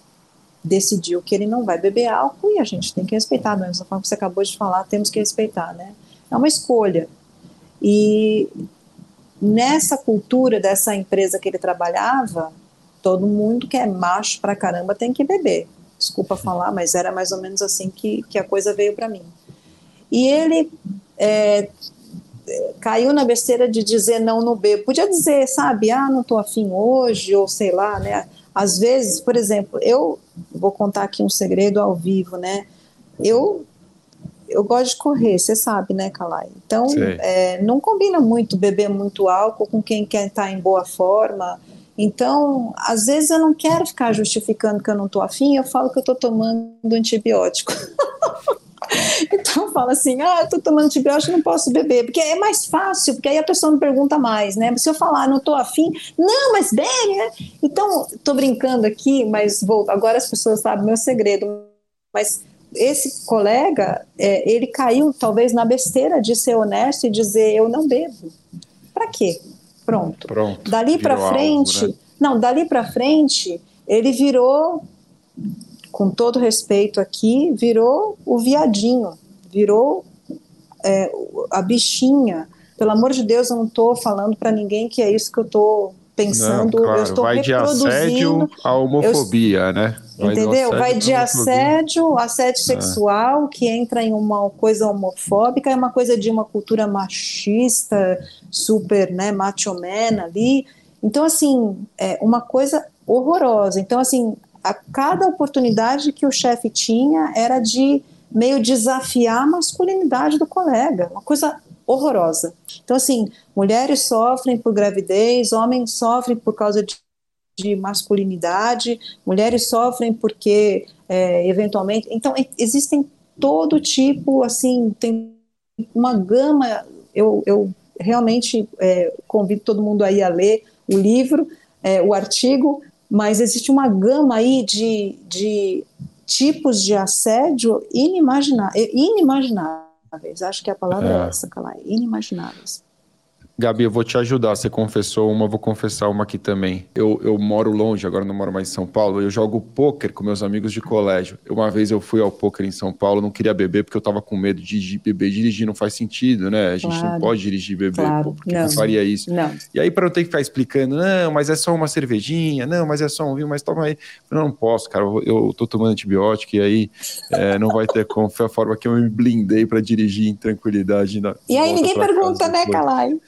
decidiu que ele não vai beber álcool e a gente tem que respeitar, da mesma forma que você acabou de falar, temos que respeitar, né? É uma escolha. E nessa cultura dessa empresa que ele trabalhava, todo mundo que é macho pra caramba tem que beber desculpa falar, mas era mais ou menos assim que, que a coisa veio para mim. E ele é, caiu na besteira de dizer não no B. Podia dizer, sabe, ah, não estou afim hoje, ou sei lá, né? Às vezes, por exemplo, eu vou contar aqui um segredo ao vivo, né? Eu eu gosto de correr, você sabe, né, Calai? Então, é, não combina muito beber muito álcool com quem quer estar tá em boa forma. Então, às vezes eu não quero ficar justificando que eu não estou afim, eu falo que eu estou tomando antibiótico. [LAUGHS] então eu falo assim, ah, eu estou tomando antibiótico, não posso beber, porque é mais fácil, porque aí a pessoa não pergunta mais, né? Se eu falar, não estou afim, não, mas bebe, né? Então, estou brincando aqui, mas vou, agora as pessoas sabem meu segredo, mas esse colega, é, ele caiu talvez na besteira de ser honesto e dizer eu não bebo. Para quê? Pronto. Pronto. Dali para frente, algo, né? não, dali para frente, ele virou, com todo respeito aqui, virou o viadinho, virou é, a bichinha. Pelo amor de Deus, eu não estou falando para ninguém que é isso que eu estou pensando. Não, claro, eu estou vai de assédio à homofobia, eu, né? Vai entendeu? Vai de assédio, assédio é. sexual, que entra em uma coisa homofóbica, é uma coisa de uma cultura machista, super, né, macho man ali. Então, assim, é uma coisa horrorosa. Então, assim, a cada oportunidade que o chefe tinha era de meio desafiar a masculinidade do colega, uma coisa horrorosa. Então, assim, mulheres sofrem por gravidez, homens sofrem por causa de, de masculinidade, mulheres sofrem porque, é, eventualmente. Então, existem todo tipo, assim, tem uma gama. Eu, eu realmente é, convido todo mundo aí a ler o livro, é, o artigo, mas existe uma gama aí de, de tipos de assédio inimagináveis inimagináveis. Acho que a palavra é, é essa, Calai, inimagináveis. Gabi, eu vou te ajudar. Você confessou uma, vou confessar uma aqui também. Eu, eu moro longe, agora não moro mais em São Paulo. Eu jogo pôquer com meus amigos de colégio. Uma vez eu fui ao pôquer em São Paulo, não queria beber porque eu tava com medo de beber dirigir. Não faz sentido, né? A gente claro, não pode dirigir beber. Claro, porque não, não faria isso. Não. E aí, para eu ter que ficar explicando, não, mas é só uma cervejinha, não, mas é só um vinho, mas toma aí. Eu não posso, cara. Eu, eu tô tomando antibiótico e aí é, não vai ter como. Foi a forma que eu me blindei para dirigir em tranquilidade. Na, e aí ninguém pergunta, né, Calai?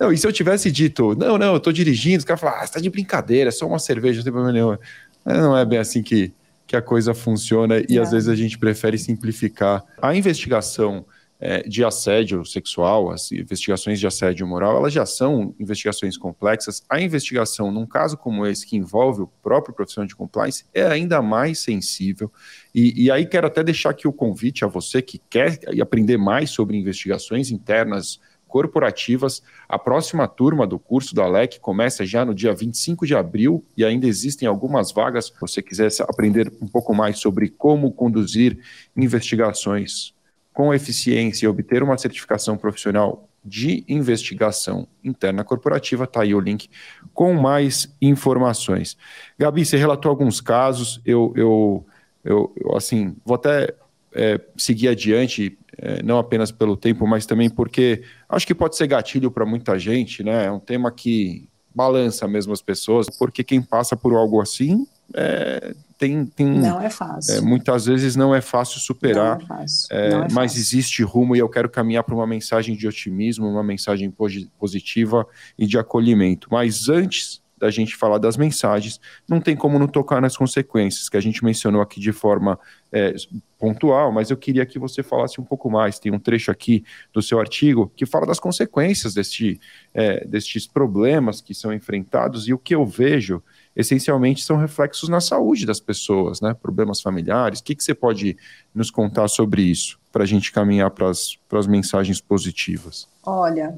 Não, e se eu tivesse dito, não, não, eu tô dirigindo, os caras falam, ah, você tá de brincadeira, é só uma cerveja, não tem problema nenhum. Não é bem assim que, que a coisa funciona e às vezes a gente prefere simplificar. A investigação é, de assédio sexual, as investigações de assédio moral, elas já são investigações complexas. A investigação, num caso como esse, que envolve o próprio profissional de compliance, é ainda mais sensível. E, e aí quero até deixar aqui o convite a você que quer aprender mais sobre investigações internas corporativas. A próxima turma do curso da LEC começa já no dia 25 de abril e ainda existem algumas vagas. Se você quiser aprender um pouco mais sobre como conduzir investigações com eficiência e obter uma certificação profissional de investigação interna corporativa, está aí o link com mais informações. Gabi, você relatou alguns casos, eu, eu, eu, eu assim, vou até é, seguir adiante é, não apenas pelo tempo, mas também porque acho que pode ser gatilho para muita gente, né? É um tema que balança mesmo as pessoas, porque quem passa por algo assim é, tem, tem. Não é fácil. É, muitas vezes não é fácil superar, não é fácil. É, não é mas fácil. existe rumo e eu quero caminhar para uma mensagem de otimismo, uma mensagem positiva e de acolhimento. Mas antes da gente falar das mensagens, não tem como não tocar nas consequências, que a gente mencionou aqui de forma é, pontual, mas eu queria que você falasse um pouco mais. Tem um trecho aqui do seu artigo que fala das consequências deste, é, destes problemas que são enfrentados e o que eu vejo essencialmente são reflexos na saúde das pessoas, né? Problemas familiares. O que, que você pode nos contar sobre isso para a gente caminhar para as mensagens positivas? Olha,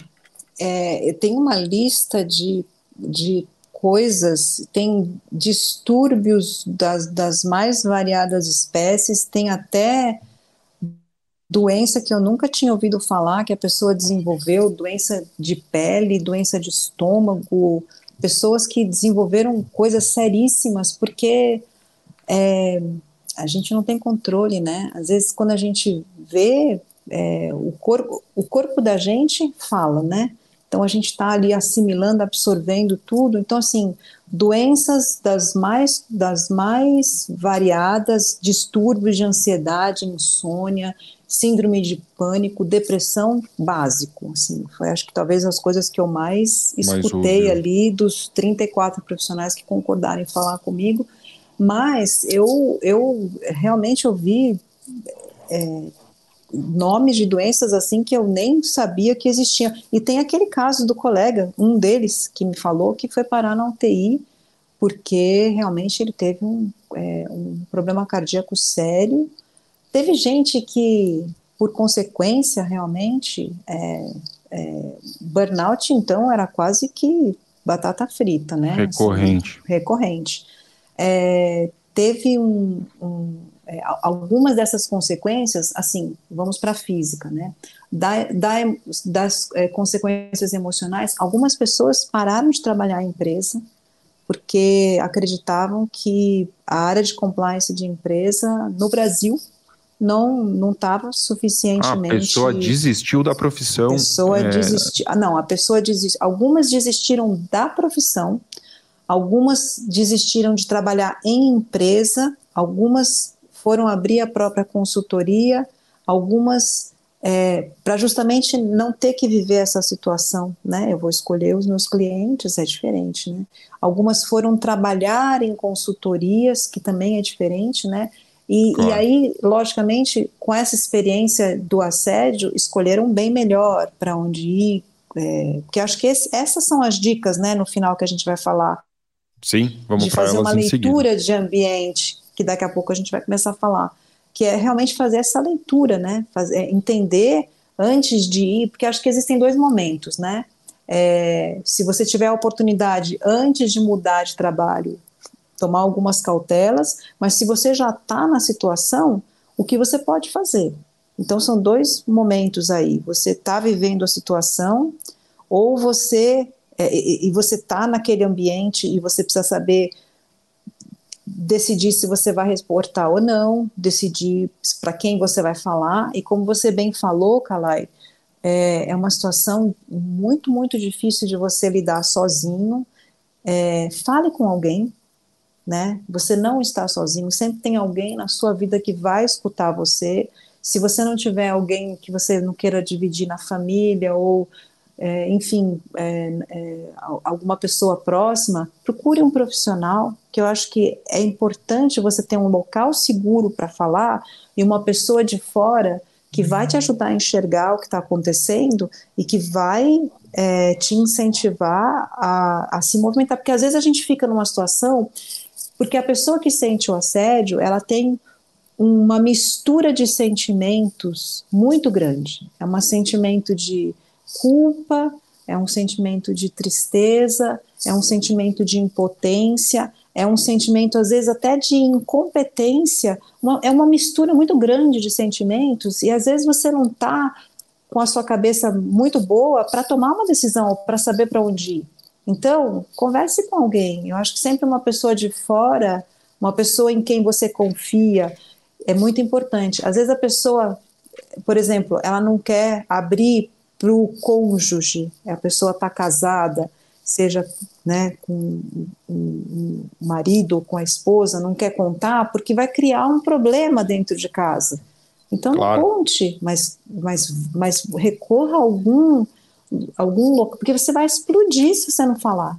é, tem uma lista de, de coisas, tem distúrbios das, das mais variadas espécies, tem até doença que eu nunca tinha ouvido falar que a pessoa desenvolveu, doença de pele, doença de estômago, pessoas que desenvolveram coisas seríssimas porque é, a gente não tem controle, né? Às vezes quando a gente vê é, o corpo, o corpo da gente fala, né? Então a gente está ali assimilando, absorvendo tudo. Então assim, doenças das mais das mais variadas, distúrbios de ansiedade, insônia, síndrome de pânico, depressão básico, assim, foi acho que talvez as coisas que eu mais escutei mais ali dos 34 profissionais que concordaram em falar comigo, mas eu, eu realmente ouvi é, nomes de doenças assim que eu nem sabia que existiam. E tem aquele caso do colega, um deles que me falou que foi parar na UTI porque realmente ele teve um, é, um problema cardíaco sério. Teve gente que, por consequência, realmente, é, é, burnout, então, era quase que batata frita, né? Recorrente. Assim, recorrente. É, teve um, um é, algumas dessas consequências, assim, vamos para a física, né? Da, da, das é, consequências emocionais, algumas pessoas pararam de trabalhar em empresa porque acreditavam que a área de compliance de empresa no Brasil não não estava suficientemente. A pessoa desistiu da profissão. A pessoa é... desistiu. Ah, não, a pessoa desistiu. Algumas desistiram da profissão, algumas desistiram de trabalhar em empresa, algumas foram abrir a própria consultoria, algumas é, para justamente não ter que viver essa situação, né? Eu vou escolher os meus clientes, é diferente, né? Algumas foram trabalhar em consultorias, que também é diferente, né? E, claro. e aí, logicamente, com essa experiência do assédio, escolheram bem melhor para onde ir, é, porque acho que esse, essas são as dicas, né? No final que a gente vai falar. Sim, vamos de fazer uma leitura de ambiente que daqui a pouco a gente vai começar a falar, que é realmente fazer essa leitura, né? Fazer, é, entender antes de ir, porque acho que existem dois momentos, né? É, se você tiver a oportunidade antes de mudar de trabalho, tomar algumas cautelas, mas se você já está na situação, o que você pode fazer? Então são dois momentos aí. Você está vivendo a situação, ou você é, e, e você está naquele ambiente e você precisa saber decidir se você vai reportar ou não, decidir para quem você vai falar, e como você bem falou, Kalai, é, é uma situação muito, muito difícil de você lidar sozinho. É, fale com alguém, né? Você não está sozinho, sempre tem alguém na sua vida que vai escutar você. Se você não tiver alguém que você não queira dividir na família ou é, enfim, é, é, alguma pessoa próxima, procure um profissional, que eu acho que é importante você ter um local seguro para falar e uma pessoa de fora que vai te ajudar a enxergar o que está acontecendo e que vai é, te incentivar a, a se movimentar, porque às vezes a gente fica numa situação, porque a pessoa que sente o assédio, ela tem uma mistura de sentimentos muito grande. É um sentimento de culpa, é um sentimento de tristeza, é um sentimento de impotência, é um sentimento, às vezes, até de incompetência, uma, é uma mistura muito grande de sentimentos, e às vezes você não está com a sua cabeça muito boa para tomar uma decisão, para saber para onde ir. Então, converse com alguém. Eu acho que sempre uma pessoa de fora, uma pessoa em quem você confia, é muito importante. Às vezes a pessoa, por exemplo, ela não quer abrir para o cônjuge, a pessoa está casada, seja né, com o marido ou com a esposa, não quer contar, porque vai criar um problema dentro de casa. Então claro. não conte, mas, mas, mas recorra a algum, algum local, porque você vai explodir se você não falar.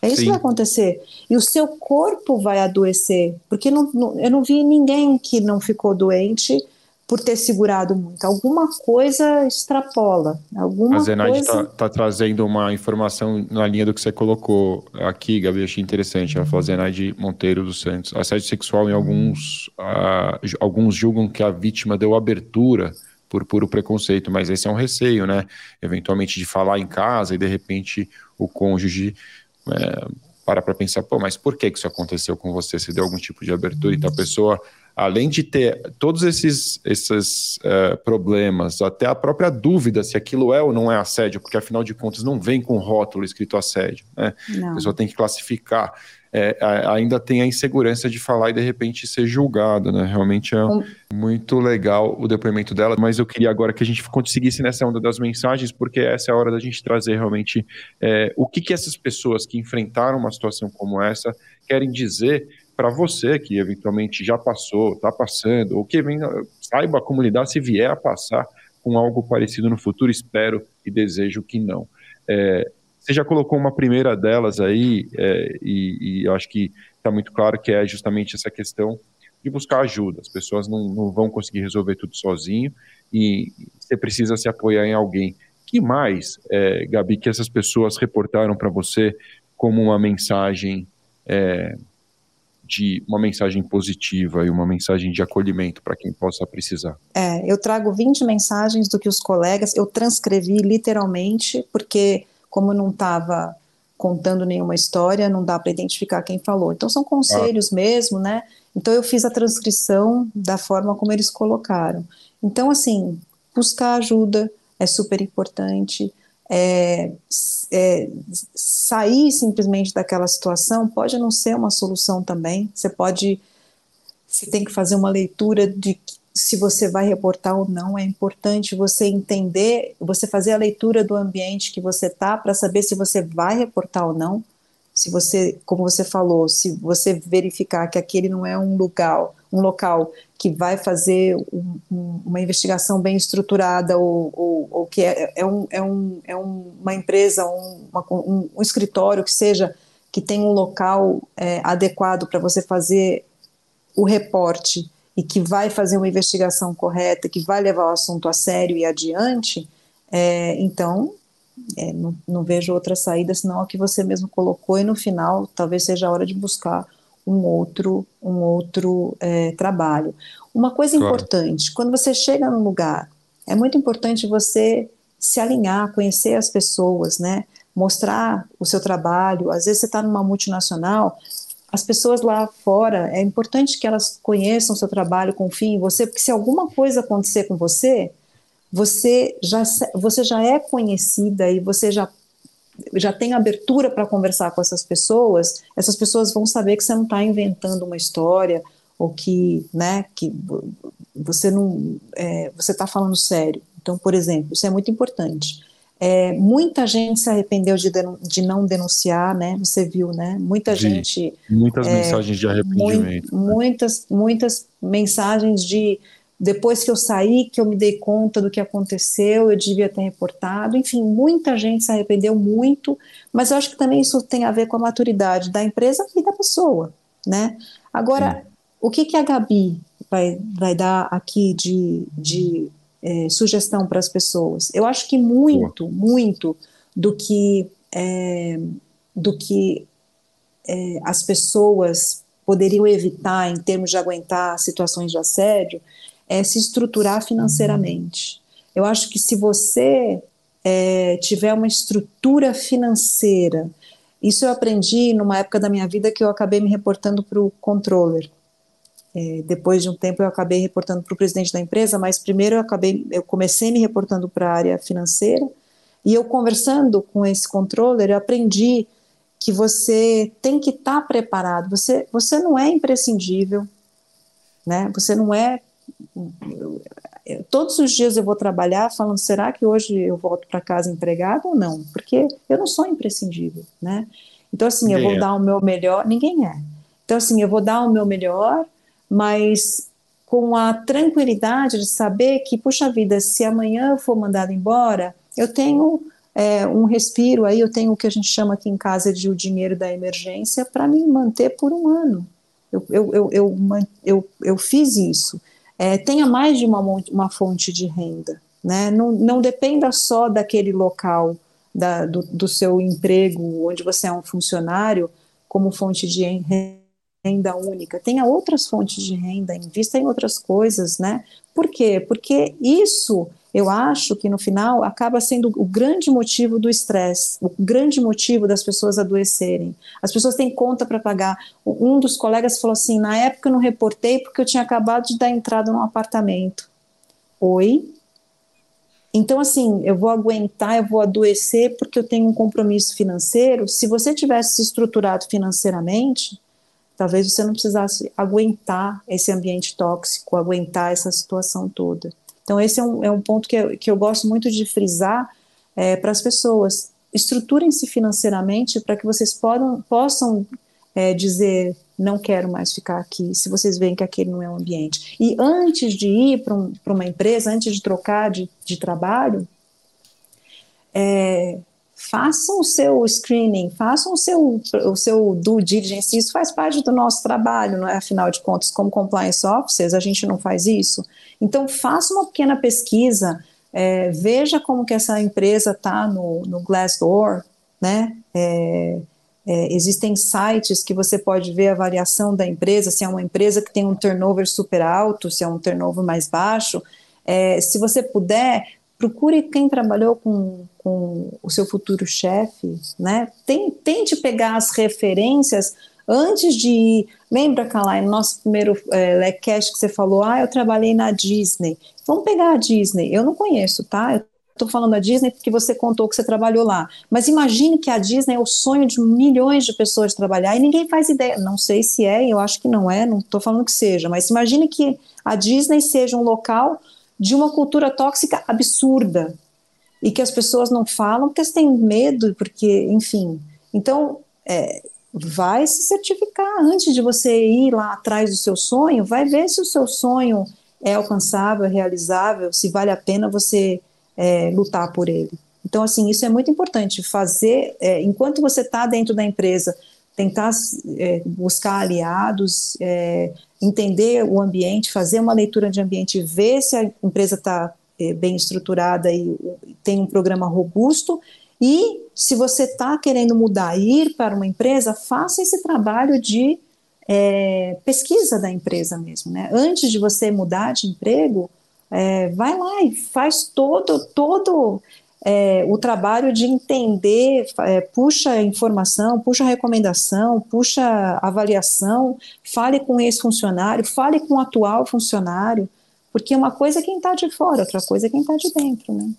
É isso Sim. que vai acontecer. E o seu corpo vai adoecer, porque não, não, eu não vi ninguém que não ficou doente por ter segurado muito. Alguma coisa extrapola. Alguma a Zenaide está coisa... tá trazendo uma informação na linha do que você colocou aqui, Gabi, achei interessante. Ela falou Zenaide Monteiro dos Santos. Assédio sexual em alguns, uh, alguns julgam que a vítima deu abertura por puro preconceito, mas esse é um receio, né? Eventualmente de falar em casa e de repente o cônjuge é, para para pensar, pô, mas por que, que isso aconteceu com você? Você deu algum tipo de abertura? Então a pessoa além de ter todos esses, esses uh, problemas, até a própria dúvida se aquilo é ou não é assédio, porque afinal de contas não vem com rótulo escrito assédio, né? A pessoa tem que classificar. É, ainda tem a insegurança de falar e de repente ser julgado, né? Realmente é um... muito legal o depoimento dela, mas eu queria agora que a gente conseguisse nessa onda das mensagens, porque essa é a hora da gente trazer realmente é, o que, que essas pessoas que enfrentaram uma situação como essa querem dizer para você que eventualmente já passou, está passando, ou que saiba como lidar se vier a passar com algo parecido no futuro. Espero e desejo que não. É, você já colocou uma primeira delas aí, é, e, e acho que está muito claro que é justamente essa questão de buscar ajuda. As pessoas não, não vão conseguir resolver tudo sozinho e você precisa se apoiar em alguém. que mais, é, Gabi, que essas pessoas reportaram para você como uma mensagem é, de uma mensagem positiva e uma mensagem de acolhimento para quem possa precisar? É, eu trago 20 mensagens do que os colegas, eu transcrevi literalmente, porque como não estava contando nenhuma história, não dá para identificar quem falou. Então são conselhos ah. mesmo, né? Então eu fiz a transcrição da forma como eles colocaram. Então assim, buscar ajuda é super importante. É, é, sair simplesmente daquela situação pode não ser uma solução também. Você pode, você tem que fazer uma leitura de se você vai reportar ou não. É importante você entender, você fazer a leitura do ambiente que você está para saber se você vai reportar ou não. Se você, como você falou, se você verificar que aquele não é um lugar, um local que vai fazer um, um, uma investigação bem estruturada ou, ou, ou que é, é, um, é, um, é uma empresa, uma, um, um, escritório que seja que tem um local é, adequado para você fazer o reporte e que vai fazer uma investigação correta, que vai levar o assunto a sério e adiante, é, então é, não, não, vejo outra saída senão a que você mesmo colocou e no final talvez seja a hora de buscar um outro um outro é, trabalho. Uma coisa claro. importante, quando você chega num lugar, é muito importante você se alinhar, conhecer as pessoas, né? Mostrar o seu trabalho. Às vezes você está numa multinacional, as pessoas lá fora, é importante que elas conheçam o seu trabalho, confiem em você, porque se alguma coisa acontecer com você, você já, você já é conhecida e você já, já tem abertura para conversar com essas pessoas, essas pessoas vão saber que você não está inventando uma história ou que, né, que você não, é, você está falando sério. Então, por exemplo, isso é muito importante. É, muita gente se arrependeu de, de, não denunciar, né? Você viu, né? Muita de, gente. Muitas é, mensagens de arrependimento. Mu né? Muitas, muitas mensagens de depois que eu saí, que eu me dei conta do que aconteceu, eu devia ter reportado. Enfim, muita gente se arrependeu muito, mas eu acho que também isso tem a ver com a maturidade da empresa e da pessoa, né? Agora, Sim. o que, que a Gabi vai, vai dar aqui de, de é, sugestão para as pessoas. Eu acho que muito, muito do que é, do que é, as pessoas poderiam evitar em termos de aguentar situações de assédio é se estruturar financeiramente. Eu acho que se você é, tiver uma estrutura financeira, isso eu aprendi numa época da minha vida que eu acabei me reportando para o controller. É, depois de um tempo eu acabei reportando para o presidente da empresa, mas primeiro eu acabei, eu comecei me reportando para a área financeira e eu conversando com esse controller, eu aprendi que você tem que estar tá preparado. Você, você não é imprescindível, né? Você não é. Todos os dias eu vou trabalhar falando: será que hoje eu volto para casa empregado ou não? Porque eu não sou imprescindível, né? Então assim, ninguém eu vou é. dar o meu melhor. Ninguém é. Então assim, eu vou dar o meu melhor mas com a tranquilidade de saber que, puxa vida, se amanhã eu for mandado embora, eu tenho é, um respiro aí, eu tenho o que a gente chama aqui em casa de o dinheiro da emergência para me manter por um ano. Eu, eu, eu, eu, eu, eu fiz isso. É, tenha mais de uma, uma fonte de renda. Né? Não, não dependa só daquele local da, do, do seu emprego, onde você é um funcionário, como fonte de renda única, tenha outras fontes de renda, invista em outras coisas, né? Por quê? Porque isso, eu acho que no final acaba sendo o grande motivo do estresse, o grande motivo das pessoas adoecerem. As pessoas têm conta para pagar. Um dos colegas falou assim: na época eu não reportei porque eu tinha acabado de dar entrada num apartamento. Oi? Então, assim, eu vou aguentar, eu vou adoecer porque eu tenho um compromisso financeiro. Se você tivesse se estruturado financeiramente, talvez você não precisasse aguentar esse ambiente tóxico, aguentar essa situação toda. Então, esse é um, é um ponto que eu, que eu gosto muito de frisar é, para as pessoas. Estruturem-se financeiramente para que vocês podam, possam é, dizer não quero mais ficar aqui, se vocês veem que aquele não é um ambiente. E antes de ir para um, uma empresa, antes de trocar de, de trabalho, é, façam o seu screening, façam o seu, o seu due diligence, isso faz parte do nosso trabalho, não é? Afinal de contas, como compliance officers, a gente não faz isso. Então, faça uma pequena pesquisa, é, veja como que essa empresa está no, no Glassdoor, né? É, é, existem sites que você pode ver a variação da empresa, se é uma empresa que tem um turnover super alto, se é um turnover mais baixo. É, se você puder, procure quem trabalhou com, com o seu futuro chefe, né? Tente pegar as referências antes de ir. Lembra, Kalai, no nosso primeiro é, Lecast que você falou, ah, eu trabalhei na Disney. Vamos pegar a Disney. Eu não conheço, tá? Eu estou falando da Disney porque você contou que você trabalhou lá. Mas imagine que a Disney é o sonho de milhões de pessoas trabalhar e ninguém faz ideia. Não sei se é, eu acho que não é, não estou falando que seja, mas imagine que a Disney seja um local de uma cultura tóxica absurda e que as pessoas não falam porque elas têm medo, porque, enfim. Então, é, vai se certificar antes de você ir lá atrás do seu sonho, vai ver se o seu sonho é alcançável, realizável, se vale a pena você é, lutar por ele. Então, assim, isso é muito importante, fazer, é, enquanto você está dentro da empresa, tentar é, buscar aliados, é, entender o ambiente, fazer uma leitura de ambiente, ver se a empresa está é, bem estruturada e tem um programa robusto, e se você está querendo mudar, ir para uma empresa, faça esse trabalho de é, pesquisa da empresa mesmo, né? Antes de você mudar de emprego, é, vai lá e faz todo, todo é, o trabalho de entender, é, puxa informação, puxa recomendação, puxa avaliação, fale com esse funcionário, fale com o atual funcionário, porque uma coisa é quem está de fora, outra coisa é quem está de dentro, né?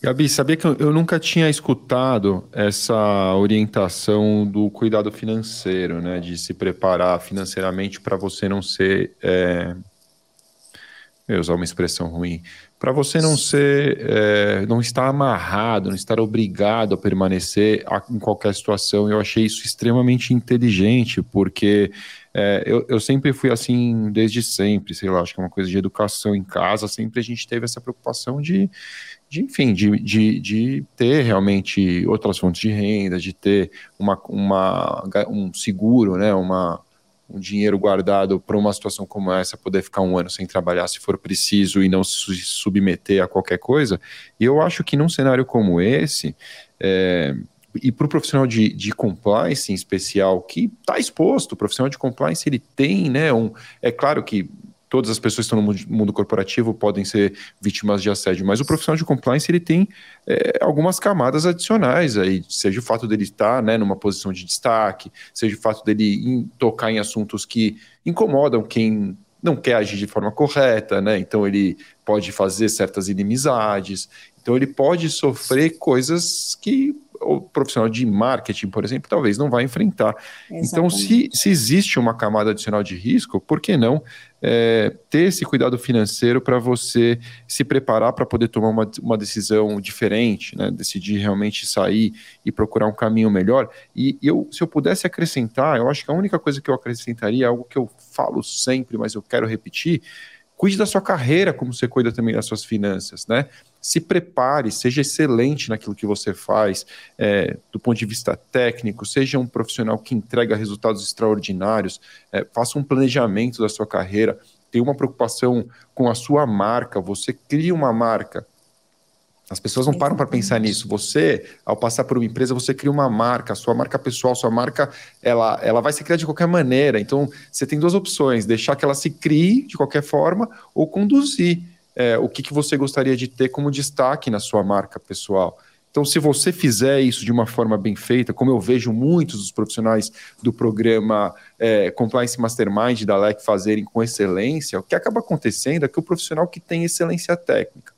Gabi, sabia que eu nunca tinha escutado essa orientação do cuidado financeiro, né? De se preparar financeiramente para você não ser. É... Eu usar uma expressão ruim. Para você não ser. É... não estar amarrado, não estar obrigado a permanecer em qualquer situação. Eu achei isso extremamente inteligente, porque. É, eu, eu, sempre fui assim desde sempre, sei lá, acho que é uma coisa de educação em casa, sempre a gente teve essa preocupação de, de enfim, de, de, de, ter realmente outras fontes de renda, de ter uma, uma, um seguro, né, uma, um dinheiro guardado para uma situação como essa, poder ficar um ano sem trabalhar se for preciso e não se submeter a qualquer coisa. E eu acho que num cenário como esse, é, e para o profissional de, de compliance em especial, que está exposto, o profissional de compliance ele tem, né, um, é claro que todas as pessoas que estão no mundo corporativo podem ser vítimas de assédio, mas o profissional de compliance ele tem é, algumas camadas adicionais aí, seja o fato dele estar né, numa posição de destaque, seja o fato dele in, tocar em assuntos que incomodam quem não quer agir de forma correta, né? Então ele pode fazer certas inimizades, então ele pode sofrer coisas que o profissional de marketing, por exemplo, talvez não vai enfrentar. Exatamente. Então, se, se existe uma camada adicional de risco, por que não é, ter esse cuidado financeiro para você se preparar para poder tomar uma, uma decisão diferente, né? decidir realmente sair e procurar um caminho melhor? E eu, se eu pudesse acrescentar, eu acho que a única coisa que eu acrescentaria algo que eu falo sempre, mas eu quero repetir, cuide da sua carreira como você cuida também das suas finanças, né? Se prepare, seja excelente naquilo que você faz, é, do ponto de vista técnico, seja um profissional que entrega resultados extraordinários, é, faça um planejamento da sua carreira, tenha uma preocupação com a sua marca, você cria uma marca, as pessoas não param para pensar nisso. Você, ao passar por uma empresa, você cria uma marca, sua marca pessoal, sua marca, ela, ela vai se criar de qualquer maneira. Então, você tem duas opções: deixar que ela se crie de qualquer forma ou conduzir é, o que, que você gostaria de ter como destaque na sua marca pessoal. Então, se você fizer isso de uma forma bem feita, como eu vejo muitos dos profissionais do programa é, Compliance Mastermind da LEC fazerem com excelência, o que acaba acontecendo é que o profissional que tem excelência técnica,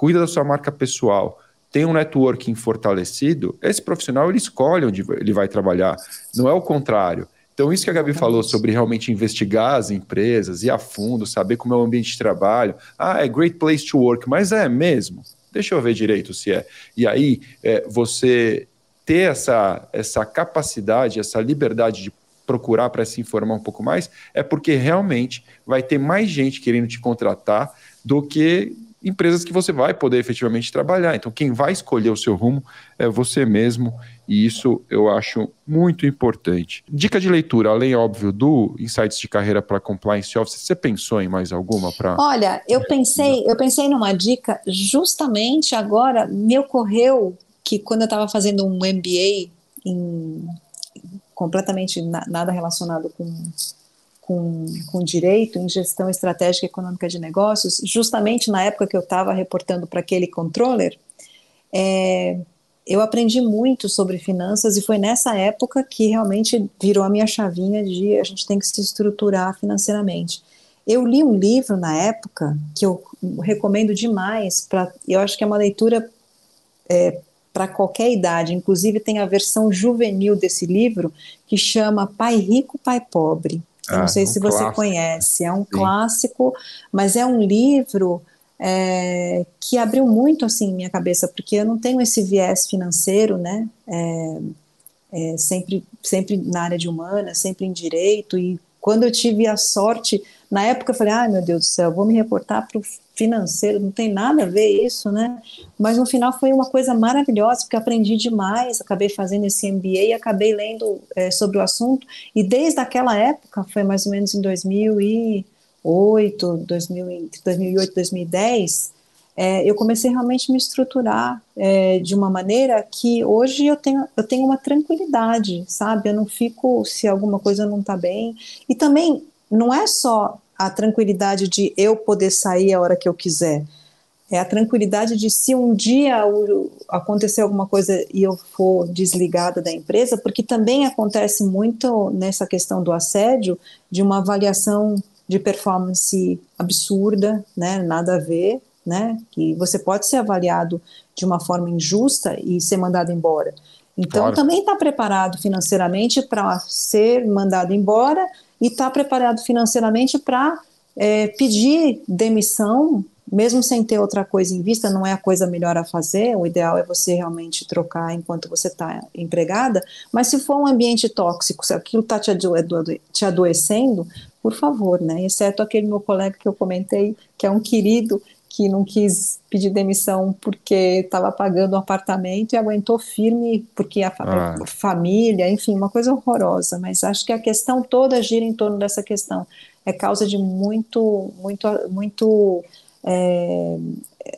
cuida da sua marca pessoal, tem um networking fortalecido, esse profissional ele escolhe onde ele vai trabalhar, não é o contrário. Então, isso que a Gabi falou sobre realmente investigar as empresas, ir a fundo, saber como é o ambiente de trabalho. Ah, é great place to work, mas é mesmo. Deixa eu ver direito se é. E aí, é, você ter essa, essa capacidade, essa liberdade de procurar para se informar um pouco mais, é porque realmente vai ter mais gente querendo te contratar do que empresas que você vai poder efetivamente trabalhar. Então, quem vai escolher o seu rumo é você mesmo, e isso eu acho muito importante. Dica de leitura, além, óbvio, do Insights de Carreira para Compliance Office, você pensou em mais alguma para. Olha, eu pensei, eu pensei numa dica justamente agora, me ocorreu que quando eu estava fazendo um MBA em completamente na, nada relacionado com com, com direito em gestão estratégica econômica de negócios, justamente na época que eu estava reportando para aquele controller, é, eu aprendi muito sobre finanças e foi nessa época que realmente virou a minha chavinha de a gente tem que se estruturar financeiramente. Eu li um livro na época que eu recomendo demais, para eu acho que é uma leitura é, para qualquer idade, inclusive tem a versão juvenil desse livro que chama Pai Rico, Pai Pobre. Eu não ah, sei um se você conhece, é um Sim. clássico, mas é um livro é, que abriu muito assim minha cabeça, porque eu não tenho esse viés financeiro, né? É, é, sempre, sempre na área de humana, sempre em direito, e quando eu tive a sorte, na época eu falei, ai meu Deus do céu, vou me reportar para o financeiro, não tem nada a ver isso, né? Mas no final foi uma coisa maravilhosa, porque aprendi demais, acabei fazendo esse MBA e acabei lendo é, sobre o assunto, e desde aquela época, foi mais ou menos em 2008, 2000, 2008 2010, é, eu comecei realmente a me estruturar é, de uma maneira que hoje eu tenho, eu tenho uma tranquilidade, sabe? Eu não fico se alguma coisa não está bem. E também não é só a tranquilidade de eu poder sair a hora que eu quiser. É a tranquilidade de se um dia acontecer alguma coisa e eu for desligada da empresa, porque também acontece muito nessa questão do assédio, de uma avaliação de performance absurda, né, nada a ver, né, que você pode ser avaliado de uma forma injusta e ser mandado embora. Então, claro. também está preparado financeiramente para ser mandado embora e está preparado financeiramente para é, pedir demissão, mesmo sem ter outra coisa em vista, não é a coisa melhor a fazer, o ideal é você realmente trocar enquanto você está empregada, mas se for um ambiente tóxico, se aquilo está te, ado te adoecendo, por favor, né, exceto aquele meu colega que eu comentei, que é um querido, que não quis pedir demissão porque estava pagando um apartamento e aguentou firme porque a fa ah. família, enfim, uma coisa horrorosa. Mas acho que a questão toda gira em torno dessa questão. É causa de muito, muito, muito é,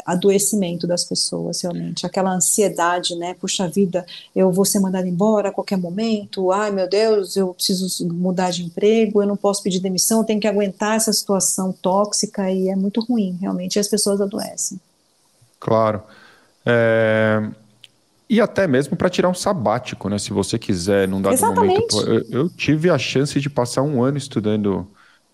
adoecimento das pessoas, realmente. Aquela ansiedade, né? Puxa vida, eu vou ser mandado embora a qualquer momento. Ai, meu Deus, eu preciso mudar de emprego, eu não posso pedir demissão, eu tenho que aguentar essa situação tóxica e é muito ruim, realmente. E as pessoas adoecem. Claro. É... E até mesmo para tirar um sabático, né? Se você quiser, num dado Exatamente. momento. Eu, eu tive a chance de passar um ano estudando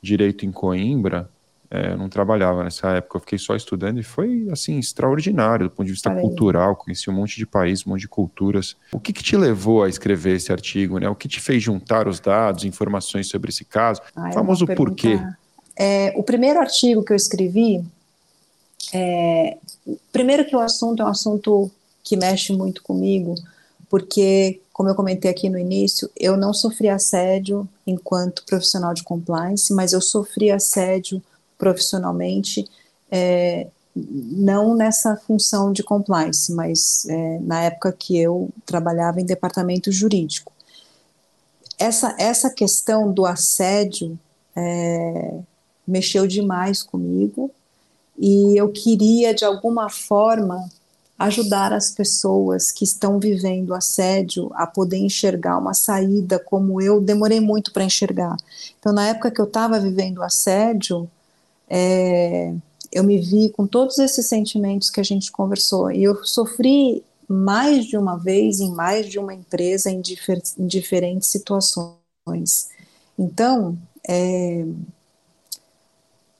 direito em Coimbra é, eu não trabalhava nessa época, eu fiquei só estudando e foi, assim, extraordinário do ponto de vista cultural, conheci um monte de países, um monte de culturas. O que, que, te levou a escrever esse artigo, né? O que te fez juntar os dados, informações sobre esse caso? Ah, famoso porquê. É, o primeiro artigo que eu escrevi, é, primeiro que o assunto é um assunto que mexe muito comigo, porque, como eu comentei aqui no início, eu não sofri assédio enquanto profissional de compliance, mas eu sofri assédio profissionalmente, é, não nessa função de compliance, mas é, na época que eu trabalhava em departamento jurídico. Essa, essa questão do assédio é, mexeu demais comigo e eu queria, de alguma forma, ajudar as pessoas que estão vivendo assédio a poder enxergar uma saída como eu demorei muito para enxergar. Então, na época que eu estava vivendo assédio, é, eu me vi com todos esses sentimentos que a gente conversou. E eu sofri mais de uma vez em mais de uma empresa em, difer em diferentes situações. Então, é,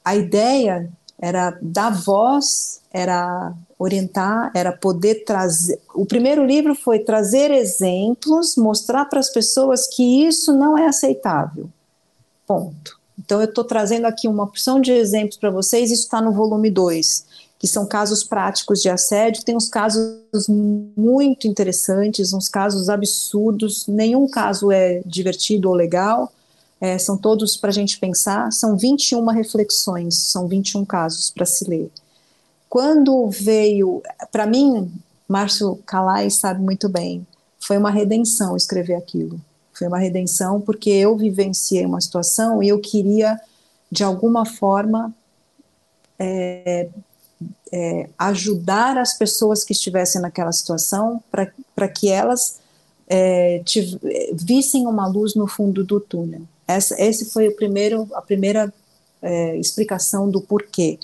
a ideia era dar voz, era orientar, era poder trazer. O primeiro livro foi trazer exemplos, mostrar para as pessoas que isso não é aceitável. Ponto. Então, eu estou trazendo aqui uma opção de exemplos para vocês, isso está no volume 2. que são casos práticos de assédio, tem uns casos muito interessantes, uns casos absurdos, nenhum caso é divertido ou legal, é, são todos para a gente pensar, são 21 reflexões, são 21 casos para se ler. Quando veio, para mim, Márcio Calais sabe muito bem, foi uma redenção escrever aquilo. Foi uma redenção porque eu vivenciei uma situação e eu queria, de alguma forma, é, é, ajudar as pessoas que estivessem naquela situação para que elas é, vissem uma luz no fundo do túnel. Essa, esse foi o primeiro, a primeira é, explicação do porquê.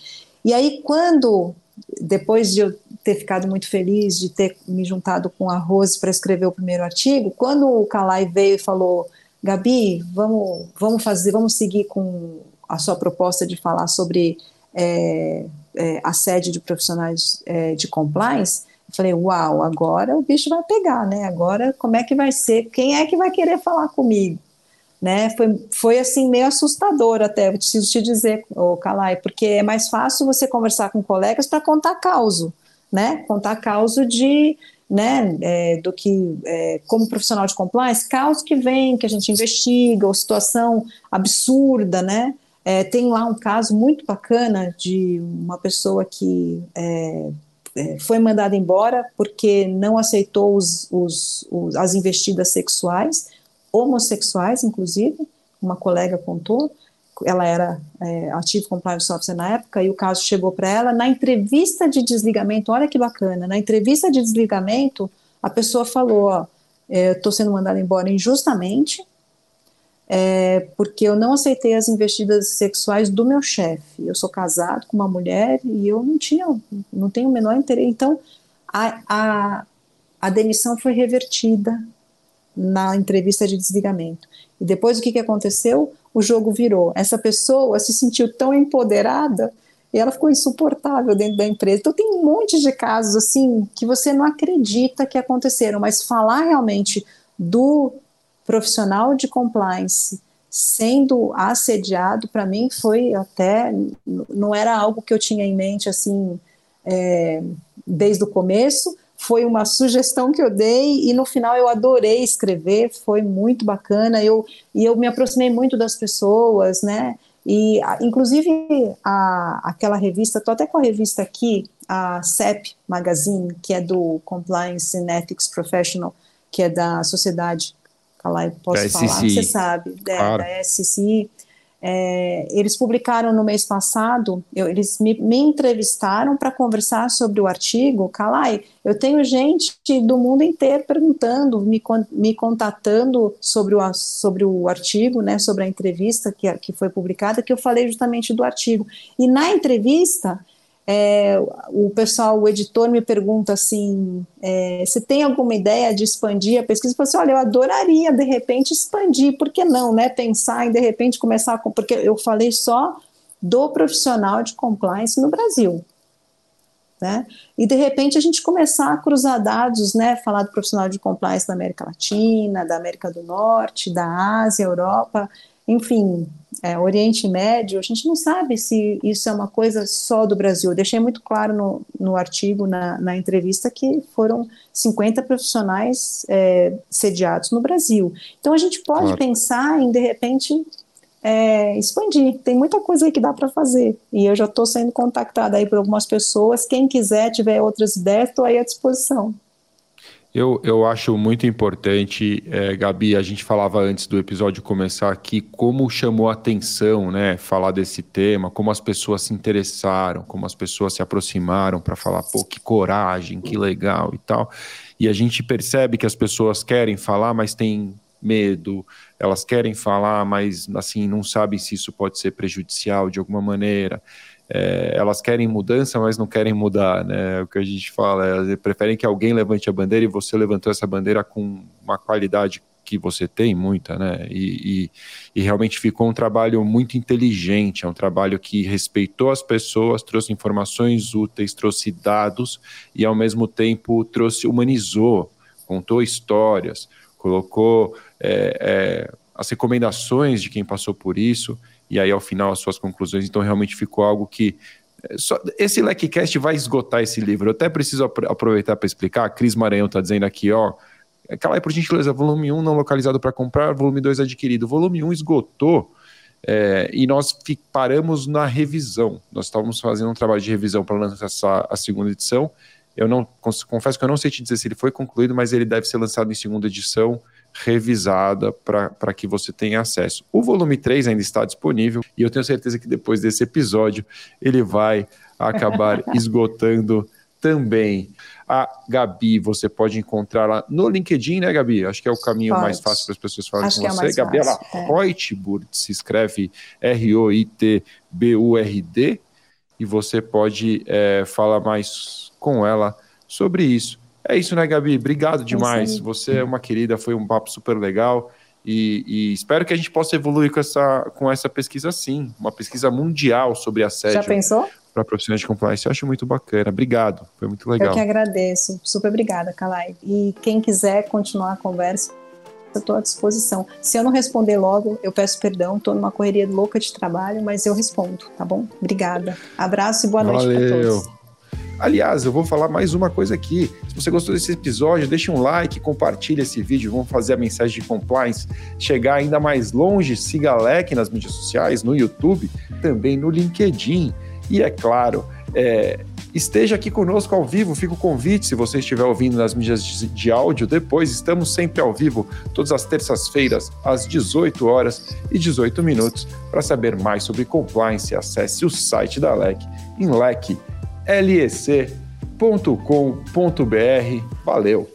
E aí, quando, depois de eu ter ficado muito feliz de ter me juntado com a Rose para escrever o primeiro artigo, quando o Calai veio e falou, Gabi, vamos, vamos fazer, vamos seguir com a sua proposta de falar sobre é, é, assédio de profissionais é, de compliance, eu falei, uau, agora o bicho vai pegar, né? Agora como é que vai ser? Quem é que vai querer falar comigo? Né? Foi, foi assim meio assustador até, preciso te dizer, oh, Calai, porque é mais fácil você conversar com colegas para contar causa, né? Contar causa de, né, é, do que, é, como profissional de compliance, causa que vem, que a gente investiga, ou situação absurda, né? É, tem lá um caso muito bacana de uma pessoa que é, é, foi mandada embora porque não aceitou os, os, os, as investidas sexuais, homossexuais, inclusive, uma colega contou, ela era é, Active Compliance Officer na época, e o caso chegou para ela, na entrevista de desligamento, olha que bacana, na entrevista de desligamento, a pessoa falou, ó, estou sendo mandada embora injustamente, é, porque eu não aceitei as investidas sexuais do meu chefe. Eu sou casado com uma mulher e eu não tinha, não tenho o menor interesse. Então, a, a, a demissão foi revertida na entrevista de desligamento. E depois o que, que aconteceu? O jogo virou. Essa pessoa se sentiu tão empoderada e ela ficou insuportável dentro da empresa. Então tem um monte de casos assim que você não acredita que aconteceram, mas falar realmente do profissional de compliance sendo assediado, para mim foi até, não era algo que eu tinha em mente assim, é, desde o começo, foi uma sugestão que eu dei e no final eu adorei escrever, foi muito bacana, eu, e eu me aproximei muito das pessoas, né, e inclusive a, aquela revista, estou até com a revista aqui, a CEP Magazine, que é do Compliance and Ethics Professional, que é da Sociedade falar, posso da falar, SCI. você sabe, é, claro. da, da SCI. É, eles publicaram no mês passado, eu, eles me, me entrevistaram para conversar sobre o artigo. Calai, eu tenho gente do mundo inteiro perguntando, me, me contatando sobre o, sobre o artigo, né, sobre a entrevista que, que foi publicada, que eu falei justamente do artigo. E na entrevista, é, o pessoal, o editor me pergunta assim: é, você tem alguma ideia de expandir a pesquisa? Eu falo assim, olha, eu adoraria de repente expandir, por que não, né? Pensar em de repente começar com. Porque eu falei só do profissional de compliance no Brasil. Né? E de repente a gente começar a cruzar dados, né? Falar do profissional de compliance da América Latina, da América do Norte, da Ásia, Europa enfim, é, Oriente Médio, a gente não sabe se isso é uma coisa só do Brasil. Eu deixei muito claro no, no artigo, na, na entrevista, que foram 50 profissionais é, sediados no Brasil. Então a gente pode claro. pensar em, de repente, é, expandir. Tem muita coisa aí que dá para fazer. E eu já estou sendo contactada aí por algumas pessoas. Quem quiser, tiver outras ideias, estou aí à disposição. Eu, eu acho muito importante, é, Gabi, a gente falava antes do episódio começar aqui, como chamou a atenção, né, falar desse tema, como as pessoas se interessaram, como as pessoas se aproximaram para falar, pô, que coragem, que legal e tal. E a gente percebe que as pessoas querem falar, mas têm medo, elas querem falar, mas assim, não sabem se isso pode ser prejudicial de alguma maneira é, elas querem mudança, mas não querem mudar, né? O que a gente fala, elas preferem que alguém levante a bandeira e você levantou essa bandeira com uma qualidade que você tem, muita, né? E, e, e, realmente ficou um trabalho muito inteligente, é um trabalho que respeitou as pessoas, trouxe informações úteis, trouxe dados e ao mesmo tempo trouxe, humanizou, contou histórias, colocou é, é, as recomendações de quem passou por isso e aí ao final as suas conclusões. Então realmente ficou algo que esse LecCast vai esgotar esse livro. Eu até preciso aproveitar para explicar. A Cris Maranhão está dizendo aqui, ó. Cala aí, por gentileza, volume 1 não localizado para comprar, volume 2 adquirido. Volume 1 esgotou é, e nós paramos na revisão. Nós estávamos fazendo um trabalho de revisão para lançar a segunda edição. Eu não confesso que eu não sei te dizer se ele foi concluído, mas ele deve ser lançado em segunda edição, revisada, para que você tenha acesso. O volume 3 ainda está disponível e eu tenho certeza que depois desse episódio ele vai acabar [LAUGHS] esgotando também. A Gabi, você pode encontrar lá no LinkedIn, né, Gabi? Acho que é o caminho pode. mais fácil para as pessoas falarem Acho com é você. É Gabriela é. Reutburd, se escreve R-O-I-T-B-U-R-D, e você pode é, falar mais com ela sobre isso. É isso, né, Gabi? Obrigado é demais. Você é uma querida, foi um papo super legal. E, e, espero que a gente possa evoluir com essa, com essa pesquisa sim, uma pesquisa mundial sobre assédio. Já pensou? para profissionais de compliance. Eu acho muito bacana. Obrigado, foi muito legal. Eu que agradeço. Super obrigada, Kalai. E quem quiser continuar a conversa, eu estou à disposição. Se eu não responder logo, eu peço perdão. Estou numa correria louca de trabalho, mas eu respondo, tá bom? Obrigada. Abraço e boa noite para todos. Aliás, eu vou falar mais uma coisa aqui. Se você gostou desse episódio, deixe um like, compartilhe esse vídeo. Vamos fazer a mensagem de compliance chegar ainda mais longe. Siga a LEC nas mídias sociais, no YouTube, também no LinkedIn. E é claro, é, esteja aqui conosco ao vivo, fica o convite se você estiver ouvindo nas mídias de, de áudio depois. Estamos sempre ao vivo, todas as terças-feiras, às 18 horas e 18 minutos. Para saber mais sobre compliance, acesse o site da LEC em lecelec.com.br. Valeu!